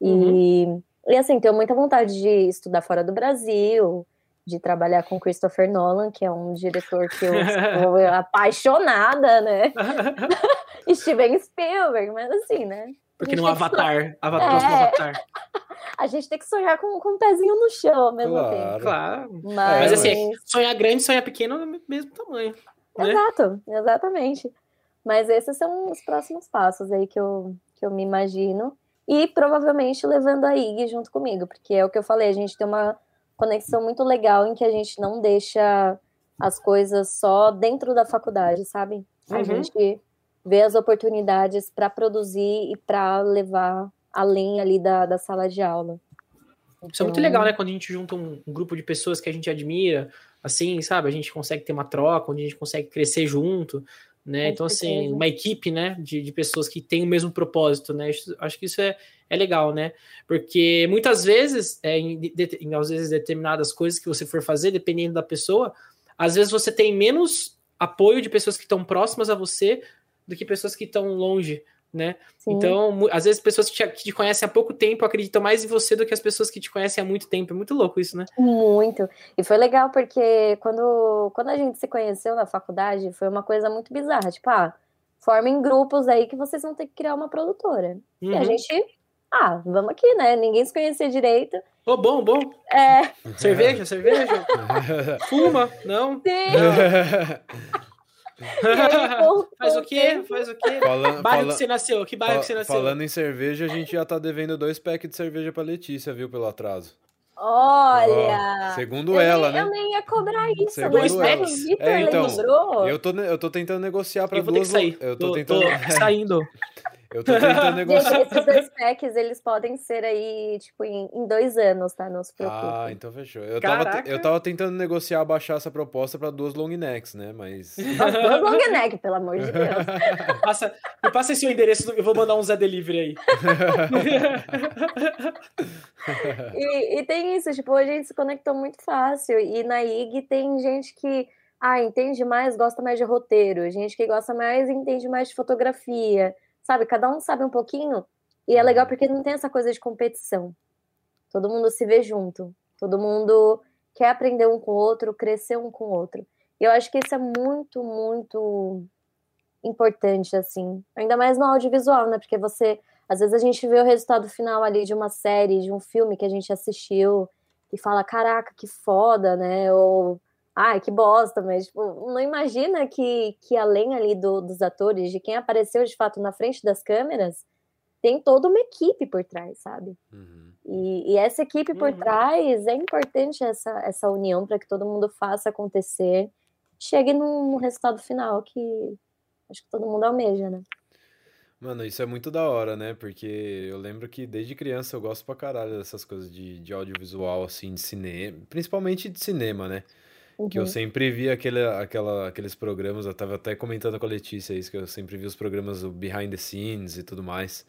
Uhum. E, e assim, tenho muita vontade de estudar fora do Brasil, de trabalhar com Christopher Nolan, que é um diretor que eu sou apaixonada, né? Steven Spielberg, mas assim, né? Porque no Avatar, Avatar, é... Avatar. A gente tem que sonhar com, com um pezinho no chão ao mesmo claro. tempo. Claro. Mas... mas assim, sonhar grande, sonhar pequeno é o mesmo tamanho. Né? Exato, exatamente. Mas esses são os próximos passos aí que eu, que eu me imagino. E provavelmente levando a IG junto comigo, porque é o que eu falei, a gente tem uma conexão muito legal em que a gente não deixa as coisas só dentro da faculdade, sabe? A uhum. gente vê as oportunidades para produzir e para levar além ali da, da sala de aula. Então... Isso é muito legal, né? Quando a gente junta um, um, grupo de pessoas que a gente admira, assim, sabe? A gente consegue ter uma troca, onde a gente consegue crescer junto né? então, assim, uma equipe, né, de, de pessoas que têm o mesmo propósito, né? Acho que isso é, é legal, né? Porque muitas vezes, é, em, em, às vezes, determinadas coisas que você for fazer, dependendo da pessoa, às vezes você tem menos apoio de pessoas que estão próximas a você do que pessoas que estão longe, né? Sim. Então, às vezes, pessoas que te, que te, conhecem há pouco tempo acreditam mais em você do que as pessoas que te conhecem há muito tempo. É muito louco isso, né? Muito. E foi legal porque quando, quando a gente se conheceu na faculdade, foi uma coisa muito bizarra. Tipo, ah, formem grupos aí que vocês vão ter que criar uma produtora. Uhum. E a uhum. gente ah, vamos aqui, né? Ninguém se conhecia direito. Ô, oh, bom, bom. É. Cerveja, cerveja? Fuma? Não? Sim. Não. Faz o quê? Faz o quê? Falando, bairro fala... que você nasceu? Que bairro que você nasceu? Falando em cerveja, a gente já tá devendo dois packs de cerveja pra Letícia, viu, pelo atraso. Olha! Oh, segundo eu ela, nem, né? Eu nem ia cobrar isso, segundo mas ela. o Vitor é, então, lembrou. Eu tô, eu tô tentando negociar pra eu vou duas... Ter que sair. Eu tô, tô tentando... Tô saindo. Eu tô tentando negociar. esses dois packs, eles podem ser aí, tipo, em, em dois anos, tá? Não se preocupe. Ah, então fechou. Eu tava, eu tava tentando negociar baixar essa proposta pra duas long necks, né? Mas. Duas long neck, pelo amor de Deus. passa, me passa esse endereço, eu vou mandar um Zé Delivery aí. e, e tem isso, tipo, a gente se conectou muito fácil. E na IG tem gente que ah, entende mais, gosta mais de roteiro, gente que gosta mais entende mais de fotografia sabe? Cada um sabe um pouquinho. E é legal porque não tem essa coisa de competição. Todo mundo se vê junto. Todo mundo quer aprender um com o outro, crescer um com o outro. E eu acho que isso é muito, muito importante, assim. Ainda mais no audiovisual, né? Porque você. Às vezes a gente vê o resultado final ali de uma série, de um filme que a gente assistiu e fala: caraca, que foda, né? Ou ai, que bosta, mas tipo, não imagina que, que além ali do, dos atores, de quem apareceu de fato na frente das câmeras, tem toda uma equipe por trás, sabe? Uhum. E, e, essa equipe por uhum. trás é importante essa, essa união para que todo mundo faça acontecer, chegue num, num resultado final que acho que todo mundo almeja, né? Mano, isso é muito da hora, né? Porque eu lembro que desde criança eu gosto pra caralho dessas coisas de, de audiovisual, assim, de cinema, principalmente de cinema, né? Que eu uhum. sempre vi aquele, aquela, aqueles programas, eu tava até comentando com a Letícia isso, que eu sempre vi os programas do Behind the Scenes e tudo mais.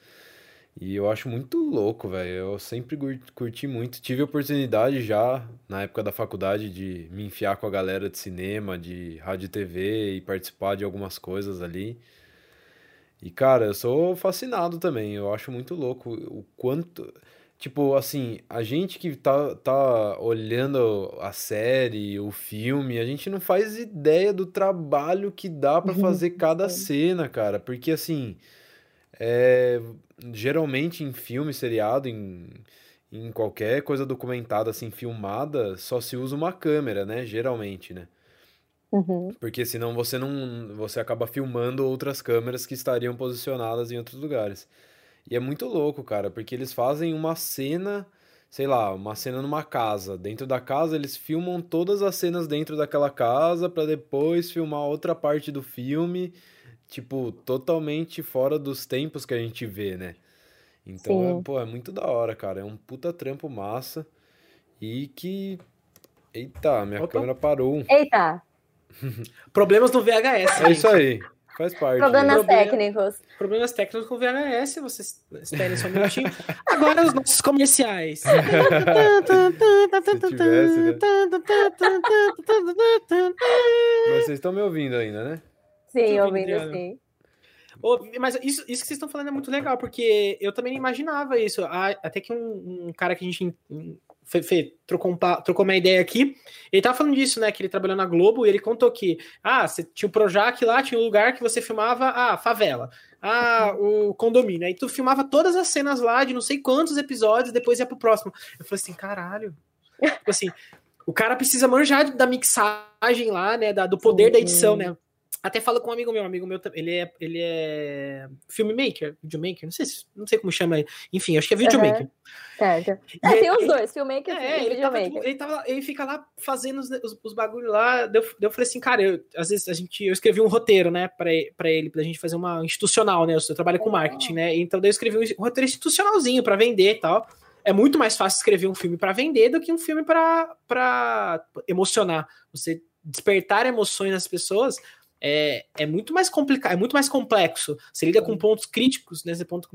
E eu acho muito louco, velho. Eu sempre curti muito. Tive a oportunidade já, na época da faculdade, de me enfiar com a galera de cinema, de rádio e TV e participar de algumas coisas ali. E, cara, eu sou fascinado também. Eu acho muito louco o quanto. Tipo, assim, a gente que tá, tá olhando a série, o filme, a gente não faz ideia do trabalho que dá para uhum. fazer cada cena, cara. Porque, assim, é, geralmente em filme, seriado, em, em qualquer coisa documentada, assim, filmada, só se usa uma câmera, né? Geralmente, né? Uhum. Porque senão você não. Você acaba filmando outras câmeras que estariam posicionadas em outros lugares. E é muito louco, cara, porque eles fazem uma cena, sei lá, uma cena numa casa. Dentro da casa, eles filmam todas as cenas dentro daquela casa para depois filmar outra parte do filme, tipo, totalmente fora dos tempos que a gente vê, né? Então, é, pô, é muito da hora, cara. É um puta trampo massa. E que. Eita, minha Opa. câmera parou. Eita! Problemas no VHS. É isso aí. Faz parte. Problemas Problema, técnicos. Problemas técnicos com VHS, vocês esperem só um minutinho. Agora os nossos comerciais. Se tivesse, né? Mas vocês estão me ouvindo ainda, né? Sim, ouvindo, sim. Oh, mas isso, isso que vocês estão falando é muito legal, porque eu também não imaginava isso. Até que um, um cara que a gente Fê, Fê, trocou, um, trocou uma ideia aqui. Ele tava falando disso, né? Que ele trabalhou na Globo e ele contou que, ah, você tinha o Projac lá, tinha um lugar que você filmava a ah, favela, ah, o condomínio. Aí tu filmava todas as cenas lá de não sei quantos episódios, depois ia pro próximo. Eu falei assim, caralho. tipo assim, o cara precisa manjar da mixagem lá, né? Da, do poder da edição, né? Até falo com um amigo meu, um amigo meu, ele é, ele é filmmaker, videomaker, não sei, não sei como chama, enfim, acho que é videomaker. Uhum. Certo. É, tem os dois, filmmaker é, e ele videomaker. Tava, ele, tava, ele fica lá fazendo os, os, os bagulhos lá, eu, eu falei assim, cara, eu, às vezes a gente, eu escrevi um roteiro, né, pra, pra ele, pra gente fazer uma institucional, né, eu, eu trabalho com marketing, né, então daí eu escrevi um roteiro institucionalzinho pra vender e tal, é muito mais fácil escrever um filme para vender do que um filme para emocionar. Você despertar emoções nas pessoas é, é muito mais complicado, é muito mais complexo. Você lida com pontos críticos, né? Você ponto,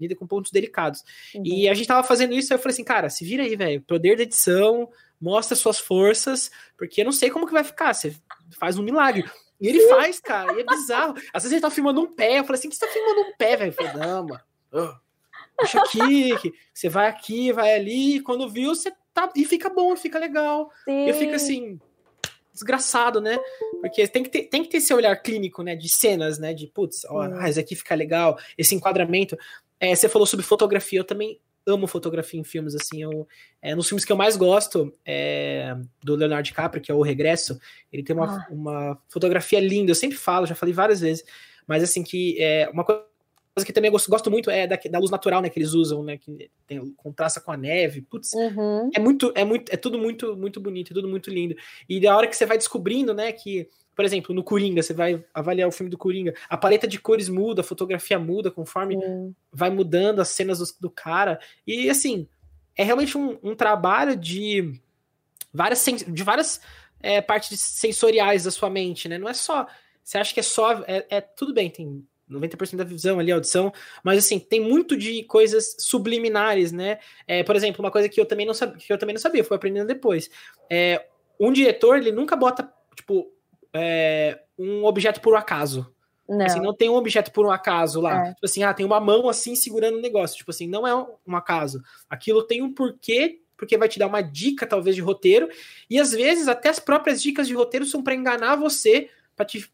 lida com pontos delicados. Uhum. E a gente tava fazendo isso, aí eu falei assim, cara, se vira aí, velho. Poder da edição, mostra suas forças, porque eu não sei como que vai ficar. Você faz um milagre. E ele faz, cara, e é bizarro. Às vezes ele tá filmando um pé, eu falei assim, que você tá filmando um pé, velho? Eu falei, não, mano. Oh, deixa aqui, você vai aqui, vai ali, e quando viu, você tá. E fica bom, fica legal. Sim. Eu fico assim, desgraçado, né? Porque tem que, ter, tem que ter esse olhar clínico, né? De cenas, né? De, putz, ó, ah, isso aqui fica legal, esse enquadramento. É, você falou sobre fotografia, eu também amo fotografia em filmes, assim, eu, é, nos filmes que eu mais gosto, é, do Leonardo DiCaprio, que é O Regresso, ele tem uma, ah. uma fotografia linda, eu sempre falo, já falei várias vezes, mas assim, que é uma coisa que também gosto, gosto muito é da, da, luz natural, né, que eles usam, né, que tem, contrasta com a neve, putz, uhum. é muito, é muito, é tudo muito, muito bonito, é tudo muito lindo, e da hora que você vai descobrindo, né, que por exemplo, no Coringa, você vai avaliar o filme do Coringa, a paleta de cores muda, a fotografia muda conforme hum. vai mudando as cenas do, do, cara. E assim, é realmente um, um trabalho de várias, de várias é, partes sensoriais da sua mente, né? Não é só. Você acha que é só. É, é tudo bem, tem 90% da visão ali, audição, mas assim, tem muito de coisas subliminares, né? É, por exemplo, uma coisa que eu também não sabia, que eu também não sabia, fui aprendendo depois. É, um diretor, ele nunca bota, tipo, é, um objeto por um acaso. Não. Assim, não tem um objeto por um acaso lá. É. Tipo assim, ah, tem uma mão assim segurando o um negócio. Tipo assim, não é um acaso. Aquilo tem um porquê, porque vai te dar uma dica, talvez, de roteiro. E às vezes, até as próprias dicas de roteiro são para enganar você, para te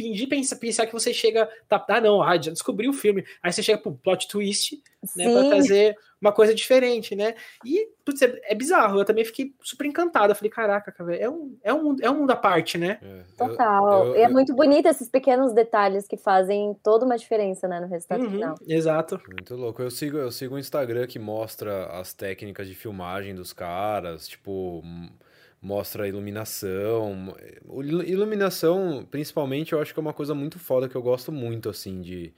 fingir pensar, pensar que você chega. Tá, ah, não, ah, já descobri o filme. Aí você chega pro plot twist, Sim. né? Pra trazer uma coisa diferente, né? E, putz, é, é bizarro. Eu também fiquei super encantado. Eu falei, caraca, cara, é um, é um, é um mundo à parte, né? É, Total. Eu, eu, é muito bonito esses pequenos detalhes que fazem toda uma diferença, né, no resultado uhum, final. Exato. Muito louco. Eu sigo, eu sigo um Instagram que mostra as técnicas de filmagem dos caras, tipo mostra a iluminação. Iluminação, principalmente, eu acho que é uma coisa muito foda que eu gosto muito, assim, de.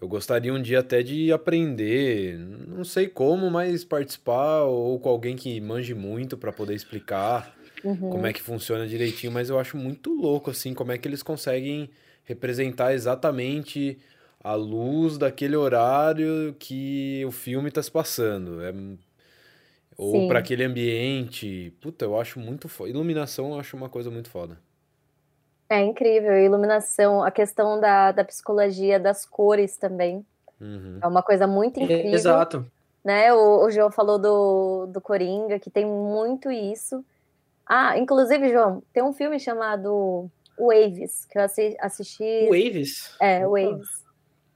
Eu gostaria um dia até de aprender, não sei como, mas participar ou com alguém que manje muito para poder explicar uhum. como é que funciona direitinho, mas eu acho muito louco, assim, como é que eles conseguem representar exatamente a luz daquele horário que o filme está se passando. É ou para aquele ambiente. Puta, eu acho muito foda. Iluminação eu acho uma coisa muito foda. É incrível. Iluminação, a questão da, da psicologia das cores também. Uhum. É uma coisa muito incrível. exato. Né? O, o João falou do, do Coringa, que tem muito isso. Ah, inclusive, João, tem um filme chamado Waves, que eu assisti. Waves? É, Waves.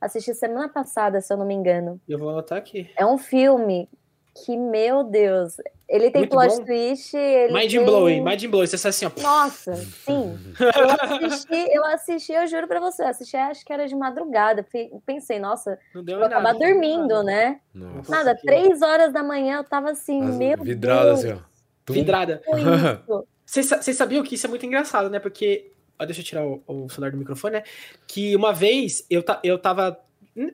Assisti semana passada, se eu não me engano. Eu vou anotar aqui. É um filme que, meu Deus, ele tem Muito plot bom. twist. Ele mind tem... blowing, mind blowing. Você assim, ó. Nossa, sim. eu assisti, eu assisti, eu juro pra você, eu assisti, acho que era de madrugada. Pensei, nossa, não deu vou nada, acabar dormindo, nada. né? Nossa, nada, três horas da manhã eu tava assim, As meu vidrada, Deus. Assim, ó. Vidrada. Vocês sabiam que isso é muito engraçado, né? Porque. Ó, deixa eu tirar o, o celular do microfone, né? Que uma vez eu, eu tava.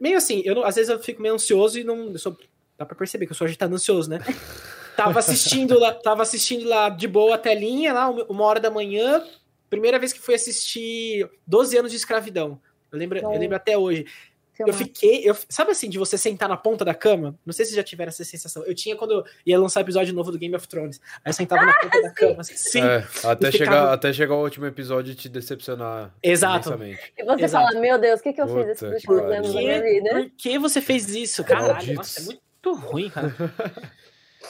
Meio assim, eu às vezes eu fico meio ansioso e não. Eu sou Dá pra perceber que eu sou agitado ansioso, né? tava assistindo lá, tava assistindo lá de boa a telinha, lá, uma hora da manhã. Primeira vez que fui assistir 12 anos de escravidão. Eu lembro, eu lembro até hoje. Eu fiquei. Eu, sabe assim, de você sentar na ponta da cama? Não sei se já tiveram essa sensação. Eu tinha quando ia lançar episódio novo do Game of Thrones. Aí eu sentava ah, na ponta sim. da cama. Assim, sim. É, até, ficava... chegar, até chegar o último episódio e te decepcionar. Exato. E você Exato. fala, meu Deus, o que, que eu Puta fiz esses últimos anos da minha vida? Por que você fez isso? Caralho, nossa, é muito muito ruim, cara.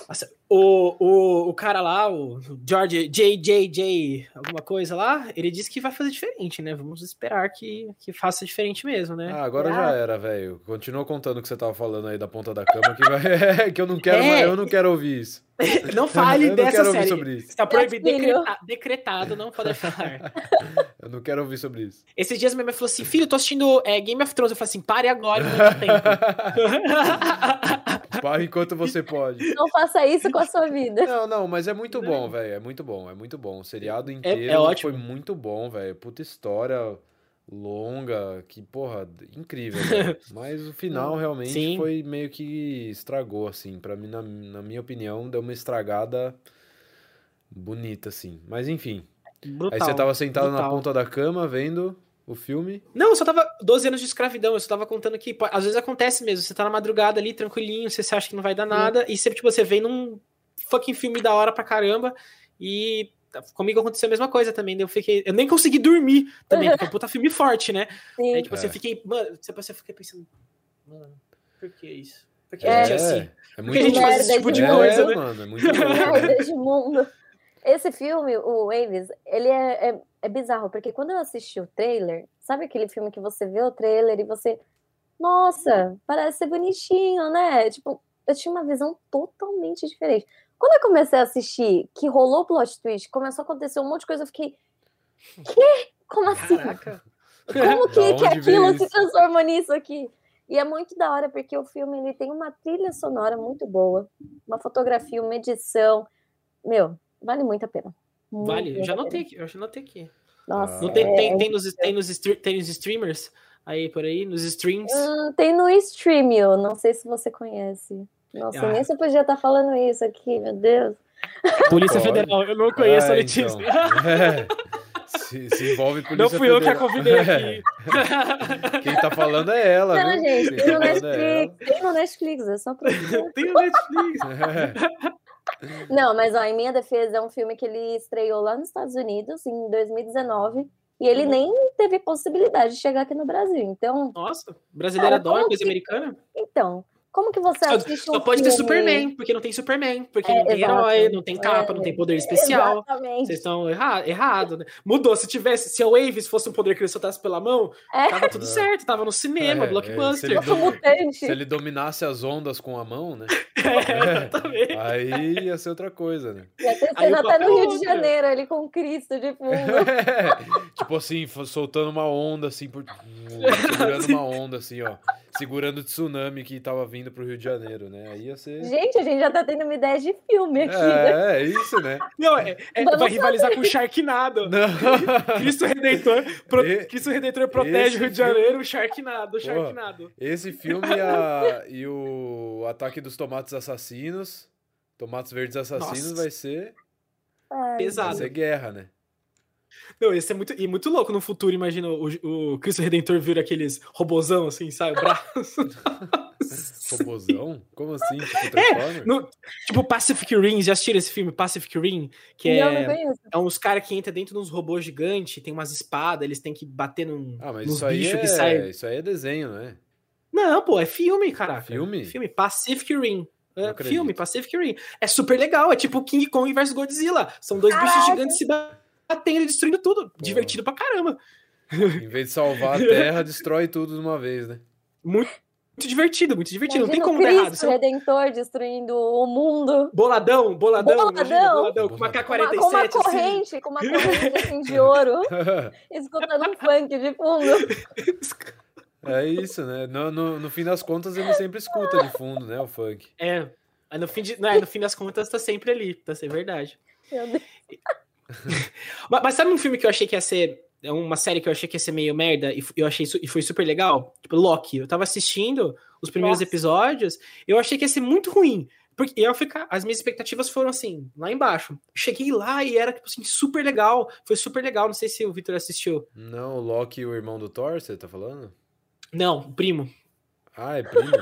Nossa, o, o, o cara lá, o George JJJ, alguma coisa lá, ele disse que vai fazer diferente, né? Vamos esperar que, que faça diferente mesmo, né? Ah, agora ah. já era, velho. Continua contando o que você tava falando aí da ponta da cama, que, vai... que eu não quero, é... eu não quero ouvir isso. Não fale eu não dessa série. Sobre isso. Está proibido, decreta... decretado, não pode falar. eu não quero ouvir sobre isso. Esses dias minha mãe falou assim: filho, tô assistindo é, Game of Thrones. Eu falei assim: pare agora, não tempo. Pare enquanto você pode. Não faça isso com a sua vida. Não, não, mas é muito bom, velho. É muito bom, é muito bom. O seriado inteiro é, é ótimo. foi muito bom, velho. Puta história longa, que, porra, incrível. Mas o final realmente Sim. foi meio que estragou, assim. para mim, na, na, minha opinião, deu uma estragada bonita, assim. Mas enfim. Brutal, Aí você tava sentado brutal. na ponta da cama vendo o filme? Não, eu só tava 12 anos de escravidão, eu só tava contando que às vezes acontece mesmo, você tá na madrugada ali, tranquilinho, você acha que não vai dar nada, Sim. e você, tipo, você vem num fucking filme da hora pra caramba, e comigo aconteceu a mesma coisa também. Eu fiquei. Eu nem consegui dormir também, porque é um puta filme forte, né? Sim. Aí, tipo, é. você fiquei. Mano, você fiquei pensando. Mano, por que isso? Por que é, a gente é assim? É muito... Por que a gente faz esse tipo de coisa, é, né? Mano, é muito Merda de mundo. Esse filme, o Waves, ele é, é, é bizarro, porque quando eu assisti o trailer, sabe aquele filme que você vê o trailer e você. nossa, parece ser bonitinho, né? Tipo, eu tinha uma visão totalmente diferente. Quando eu comecei a assistir, que rolou o plot twist, começou a acontecer um monte de coisa, eu fiquei. Quê? Como assim? Caraca. Como que, que aquilo se transformou nisso aqui? E é muito da hora, porque o filme ele tem uma trilha sonora muito boa, uma fotografia, uma edição. Meu, vale muito a pena. Muito vale, eu já notei aqui, eu já notei aqui. Nossa, Não tem, é... tem, tem, nos, tem, nos, tem nos streamers aí por aí, nos streams? Hum, tem no Streamio, não sei se você conhece. Nossa, ah. nem você podia estar falando isso aqui, meu Deus. Polícia Federal, eu não conheço é, a Letícia. Então. É. Se, se, envolve polícia Não fui Federal. eu que a convidei aqui. Quem tá falando é ela, Não, viu? gente, tem no, Netflix, é tem no Netflix, é só pra... tem no Netflix. É. Não, mas ó, em minha defesa é um filme que ele estreou lá nos Estados Unidos em 2019 e ele uhum. nem teve possibilidade de chegar aqui no Brasil. Então. Nossa, brasileira adora coisa que... americana? Então, como que você assiste Só, um só pode filme? ter Superman, porque não tem Superman, porque é, não tem exato. herói, não tem capa, é, não tem poder especial. Exatamente. Vocês estão errados, errado, né? Mudou, se tivesse, se a Waves fosse um poder que ele soltasse pela mão, é. tava tudo certo, tava no cinema, é, blockbuster. Se ele, se ele, dominasse as ondas com a mão, né? É, Aí ia ser outra coisa, né? Ia ter cena até no Rio de Janeiro, ele com Cristo de fundo. tipo assim, soltando uma onda assim, por... segurando uma onda assim, ó segurando o tsunami que tava vindo pro Rio de Janeiro, né? Aí ia ser. Gente, a gente já tá tendo uma ideia de filme aqui. É, né? é isso, né? Não, é, é vai rivalizar com o Sharknado. Não. Cristo Redentor, pro, e, Cristo Redentor protege o Rio de Janeiro, o Sharknado, o Sharknado. Esse filme a, e o Ataque dos Tomates Assassinos, Tomates Verdes Assassinos Nossa. vai ser. Ai, Pesado. Vai ser guerra, né? Não, ia ser muito, e muito louco no futuro, imagina o, o Cristo Redentor vir aqueles robozão assim, sabe? Braço. robozão? Como assim? Tipo, é, no, tipo Pacific Rim, já assistiram esse filme, Pacific Rim? Que é, não, é uns caras que entram dentro de uns robôs gigantes, tem umas espadas, eles têm que bater num, ah, mas isso aí é, que sai. Isso aí é desenho, não é? Não, pô, é filme, caraca. Filme? Filme, Pacific Rim. É, filme, Pacific Rim. É super legal, é tipo King Kong versus Godzilla. São dois Caraca. bichos gigantes se batendo batendo e destruindo tudo. Pô. Divertido pra caramba. Em vez de salvar a Terra, destrói tudo de uma vez, né? Muito, muito divertido, muito divertido. Imagina não tem como Cristo dar errado. Seu... Redentor destruindo o mundo. Boladão, boladão. Boladão. Imagina, boladão com uma K-47. Com uma corrente, assim. com uma corrente assim, de ouro. escutando um funk de fundo. É isso, né? No, no, no, fim das contas, ele sempre escuta de fundo, né? O funk. É. No fim, de, não, é, no fim das contas, tá sempre ali, tá sempre verdade. Meu Deus. mas, mas, sabe um filme que eu achei que ia ser. É uma série que eu achei que ia ser meio merda e eu achei e foi super legal? Tipo, Loki. Eu tava assistindo os primeiros Nossa. episódios, eu achei que ia ser muito ruim. Porque eu ficar, as minhas expectativas foram assim, lá embaixo. Cheguei lá e era, tipo assim, super legal. Foi super legal. Não sei se o Victor assistiu. Não, o Loki, o irmão do Thor, você tá falando? Não, o primo. Ah, é primo?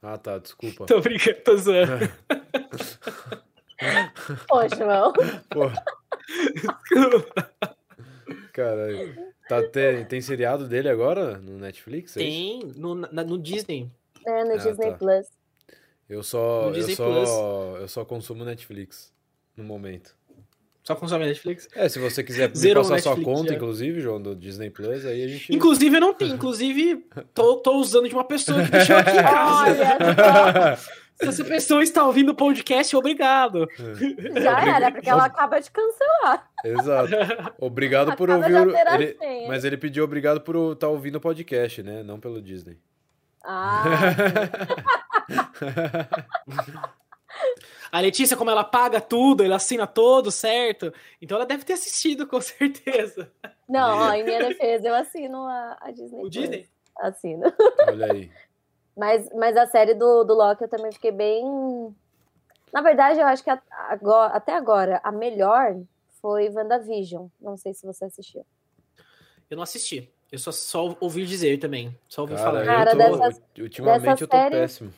ah, tá, desculpa. tô brincando, tô zoando. Pô, João. Pô. Caralho. Tá, tem, tem seriado dele agora no Netflix? É tem, no, na, no Disney. É, no ah, Disney tá. Plus. Eu só, eu, só, eu só consumo Netflix no momento. Só consome Netflix? É, se você quiser me passar Netflix, sua conta, já. inclusive, João, do Disney Plus, aí a gente. Inclusive, eu não tenho. Inclusive, tô, tô usando de uma pessoa que deixou aqui em casa. Olha, Se essa pessoa está ouvindo o podcast, obrigado. É. Já era, porque ela acaba de cancelar. Exato. Obrigado por ouvir. Ele... Mas ele pediu obrigado por estar tá ouvindo o podcast, né? Não pelo Disney. Ah. A Letícia, como ela paga tudo, ela assina todo, certo? Então ela deve ter assistido, com certeza. Não, ó, em minha defesa, eu assino a, a Disney. O Disney? Assino. Olha aí. Mas, mas a série do, do Loki eu também fiquei bem. Na verdade, eu acho que agora, até agora a melhor foi WandaVision. Não sei se você assistiu. Eu não assisti. Eu só, só ouvi dizer também. Só ouvi Cara, falar. Cara, tô, dessas, ultimamente dessas eu tô séries, péssimo.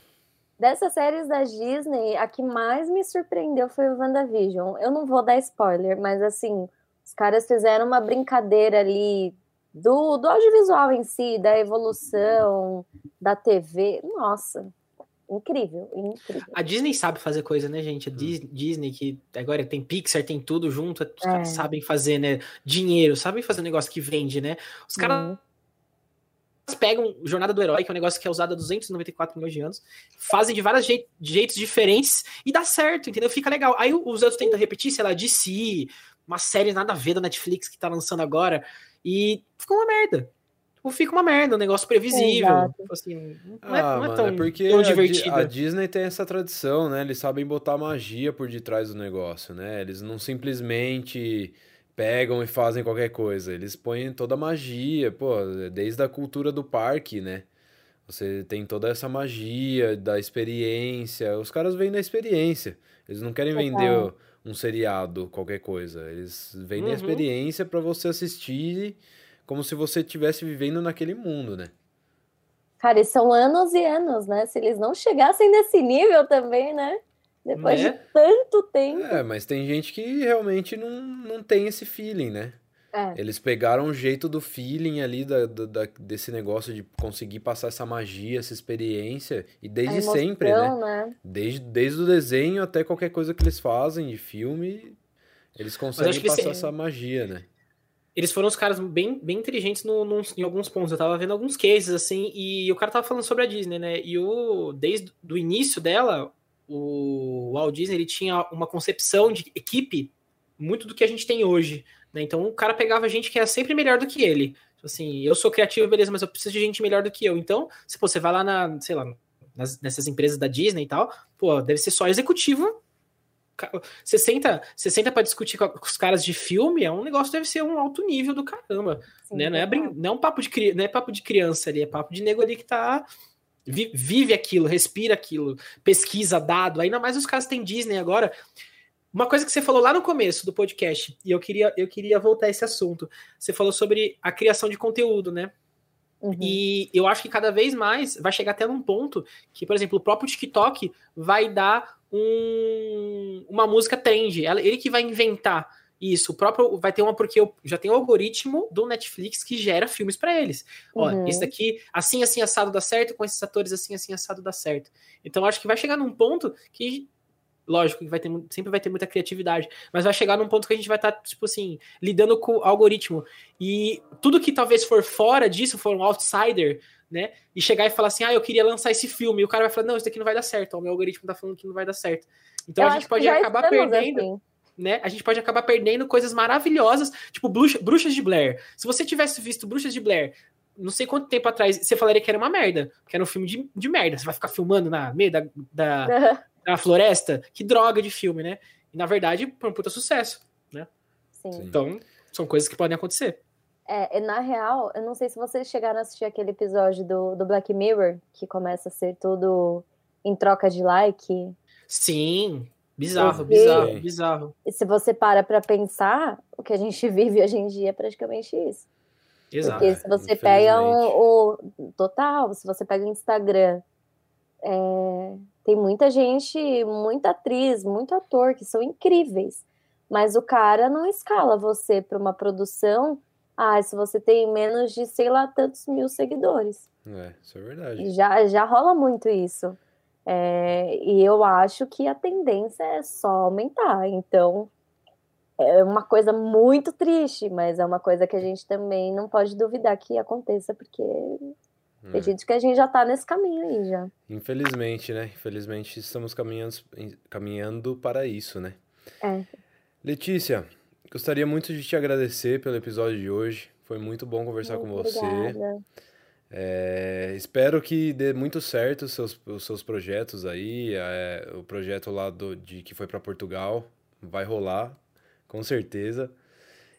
Dessas séries da Disney, a que mais me surpreendeu foi o WandaVision. Eu não vou dar spoiler, mas assim, os caras fizeram uma brincadeira ali do, do audiovisual em si, da evolução da TV. Nossa, incrível, incrível. A Disney sabe fazer coisa, né, gente? A hum. Disney, que agora tem Pixar, tem tudo junto, os caras é. sabem fazer, né? Dinheiro, sabem fazer um negócio que vende, né? Os caras. Uhum. pegam Jornada do Herói, que é um negócio que é usado há 294 milhões de anos, fazem de vários jeitos, jeitos diferentes e dá certo, entendeu? Fica legal. Aí os outros tentam repetir, sei lá, DC, uma série nada a ver da Netflix que tá lançando agora, e fica uma merda. Tipo, fica uma merda, um negócio previsível. Tipo assim, não, é, ah, não é tão, é porque tão divertido. A, a Disney tem essa tradição, né? Eles sabem botar magia por detrás do negócio, né? Eles não simplesmente pegam e fazem qualquer coisa. Eles põem toda a magia, pô, desde a cultura do parque, né? Você tem toda essa magia da experiência. Os caras vêm da experiência. Eles não querem vender um seriado, qualquer coisa. Eles vendem uhum. a experiência para você assistir como se você estivesse vivendo naquele mundo, né? Cara, e são anos e anos, né? Se eles não chegassem nesse nível também, né? Depois né? de tanto tempo. É, mas tem gente que realmente não, não tem esse feeling, né? É. Eles pegaram o jeito do feeling ali, da, da, desse negócio de conseguir passar essa magia, essa experiência, e desde emoção, sempre, né? né? Desde, desde o desenho até qualquer coisa que eles fazem de filme, eles conseguem passar essa magia, né? Eles foram os caras bem, bem inteligentes no, no, em alguns pontos. Eu tava vendo alguns cases, assim, e o cara tava falando sobre a Disney, né? E o, desde o início dela, o Walt Disney ele tinha uma concepção de equipe muito do que a gente tem hoje. Né? Então o cara pegava gente que era sempre melhor do que ele. Tipo assim, eu sou criativo, beleza, mas eu preciso de gente melhor do que eu. Então, se pô, você vai lá na, sei lá, nas, nessas empresas da Disney e tal, pô, deve ser só executivo. Você senta, você senta para discutir com os caras de filme, é um negócio deve ser um alto nível do caramba, Sim, né? Não é, não é um papo de não é papo de criança ali, é papo de nego ali que tá vive aquilo, respira aquilo, pesquisa dado. Ainda mais os caras têm Disney agora. Uma coisa que você falou lá no começo do podcast, e eu queria, eu queria voltar a esse assunto. Você falou sobre a criação de conteúdo, né? Uhum. E eu acho que cada vez mais vai chegar até num ponto que, por exemplo, o próprio TikTok vai dar um, uma música trend. Ele que vai inventar isso, o próprio vai ter uma porque já tem um algoritmo do Netflix que gera filmes para eles. Uhum. Ó, esse daqui assim assim assado dá certo, com esses atores assim assim assado dá certo. Então acho que vai chegar num ponto que lógico que vai ter sempre vai ter muita criatividade, mas vai chegar num ponto que a gente vai estar tá, tipo assim, lidando com o algoritmo. E tudo que talvez for fora disso, for um outsider, né? E chegar e falar assim: "Ah, eu queria lançar esse filme". E o cara vai falar: "Não, isso daqui não vai dar certo. O meu algoritmo tá falando que não vai dar certo". Então eu a gente pode acabar perdendo assim né, a gente pode acabar perdendo coisas maravilhosas, tipo Bruxa, Bruxas de Blair. Se você tivesse visto Bruxas de Blair, não sei quanto tempo atrás, você falaria que era uma merda, que era um filme de, de merda. Você vai ficar filmando na meio da, da, da floresta? Que droga de filme, né? E na verdade, foi um puta sucesso, né? Sim. Então, são coisas que podem acontecer. É, na real, eu não sei se vocês chegaram a assistir aquele episódio do, do Black Mirror, que começa a ser tudo em troca de like. Sim, Bizarro, bizarro, bizarro. E se você para para pensar, o que a gente vive hoje em dia é praticamente isso. Exato. Porque se você pega o, o, Total, se você pega o Instagram, é, tem muita gente, muita atriz, muito ator que são incríveis. Mas o cara não escala você para uma produção. Ah, se você tem menos de, sei lá, tantos mil seguidores. É, isso é verdade. Já, já rola muito isso. É, e eu acho que a tendência é só aumentar. Então, é uma coisa muito triste, mas é uma coisa que a gente também não pode duvidar que aconteça, porque tem gente que a gente já está nesse caminho aí já. Infelizmente, né? Infelizmente estamos caminhando, caminhando para isso, né? É. Letícia, gostaria muito de te agradecer pelo episódio de hoje. Foi muito bom conversar muito com você. Obrigada. É, espero que dê muito certo os seus, os seus projetos aí. É, o projeto lá do, de que foi para Portugal vai rolar, com certeza.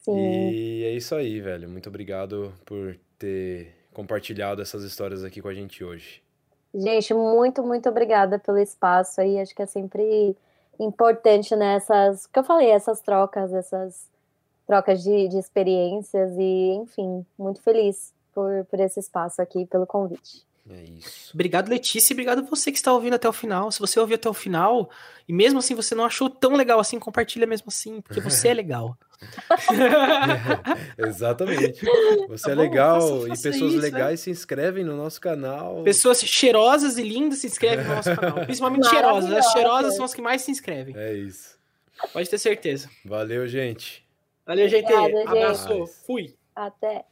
Sim. E é isso aí, velho. Muito obrigado por ter compartilhado essas histórias aqui com a gente hoje. Gente, muito, muito obrigada pelo espaço aí. Acho que é sempre importante nessas, né, que eu falei, essas trocas, essas trocas de, de experiências e, enfim, muito feliz por, por esse espaço aqui, pelo convite. É isso. Obrigado, Letícia, e obrigado você que está ouvindo até o final. Se você ouviu até o final e mesmo assim você não achou tão legal assim, compartilha mesmo assim, porque você é legal. É, exatamente. Você tá é legal faça, faça e pessoas isso, legais né? se inscrevem no nosso canal. Pessoas cheirosas e lindas se inscrevem no nosso canal. Principalmente cheirosas. As cheirosas são as que mais se inscrevem. É isso. Pode ter certeza. Valeu, gente. Valeu, gente. Obrigada, Abraço. Gente. Fui. Até.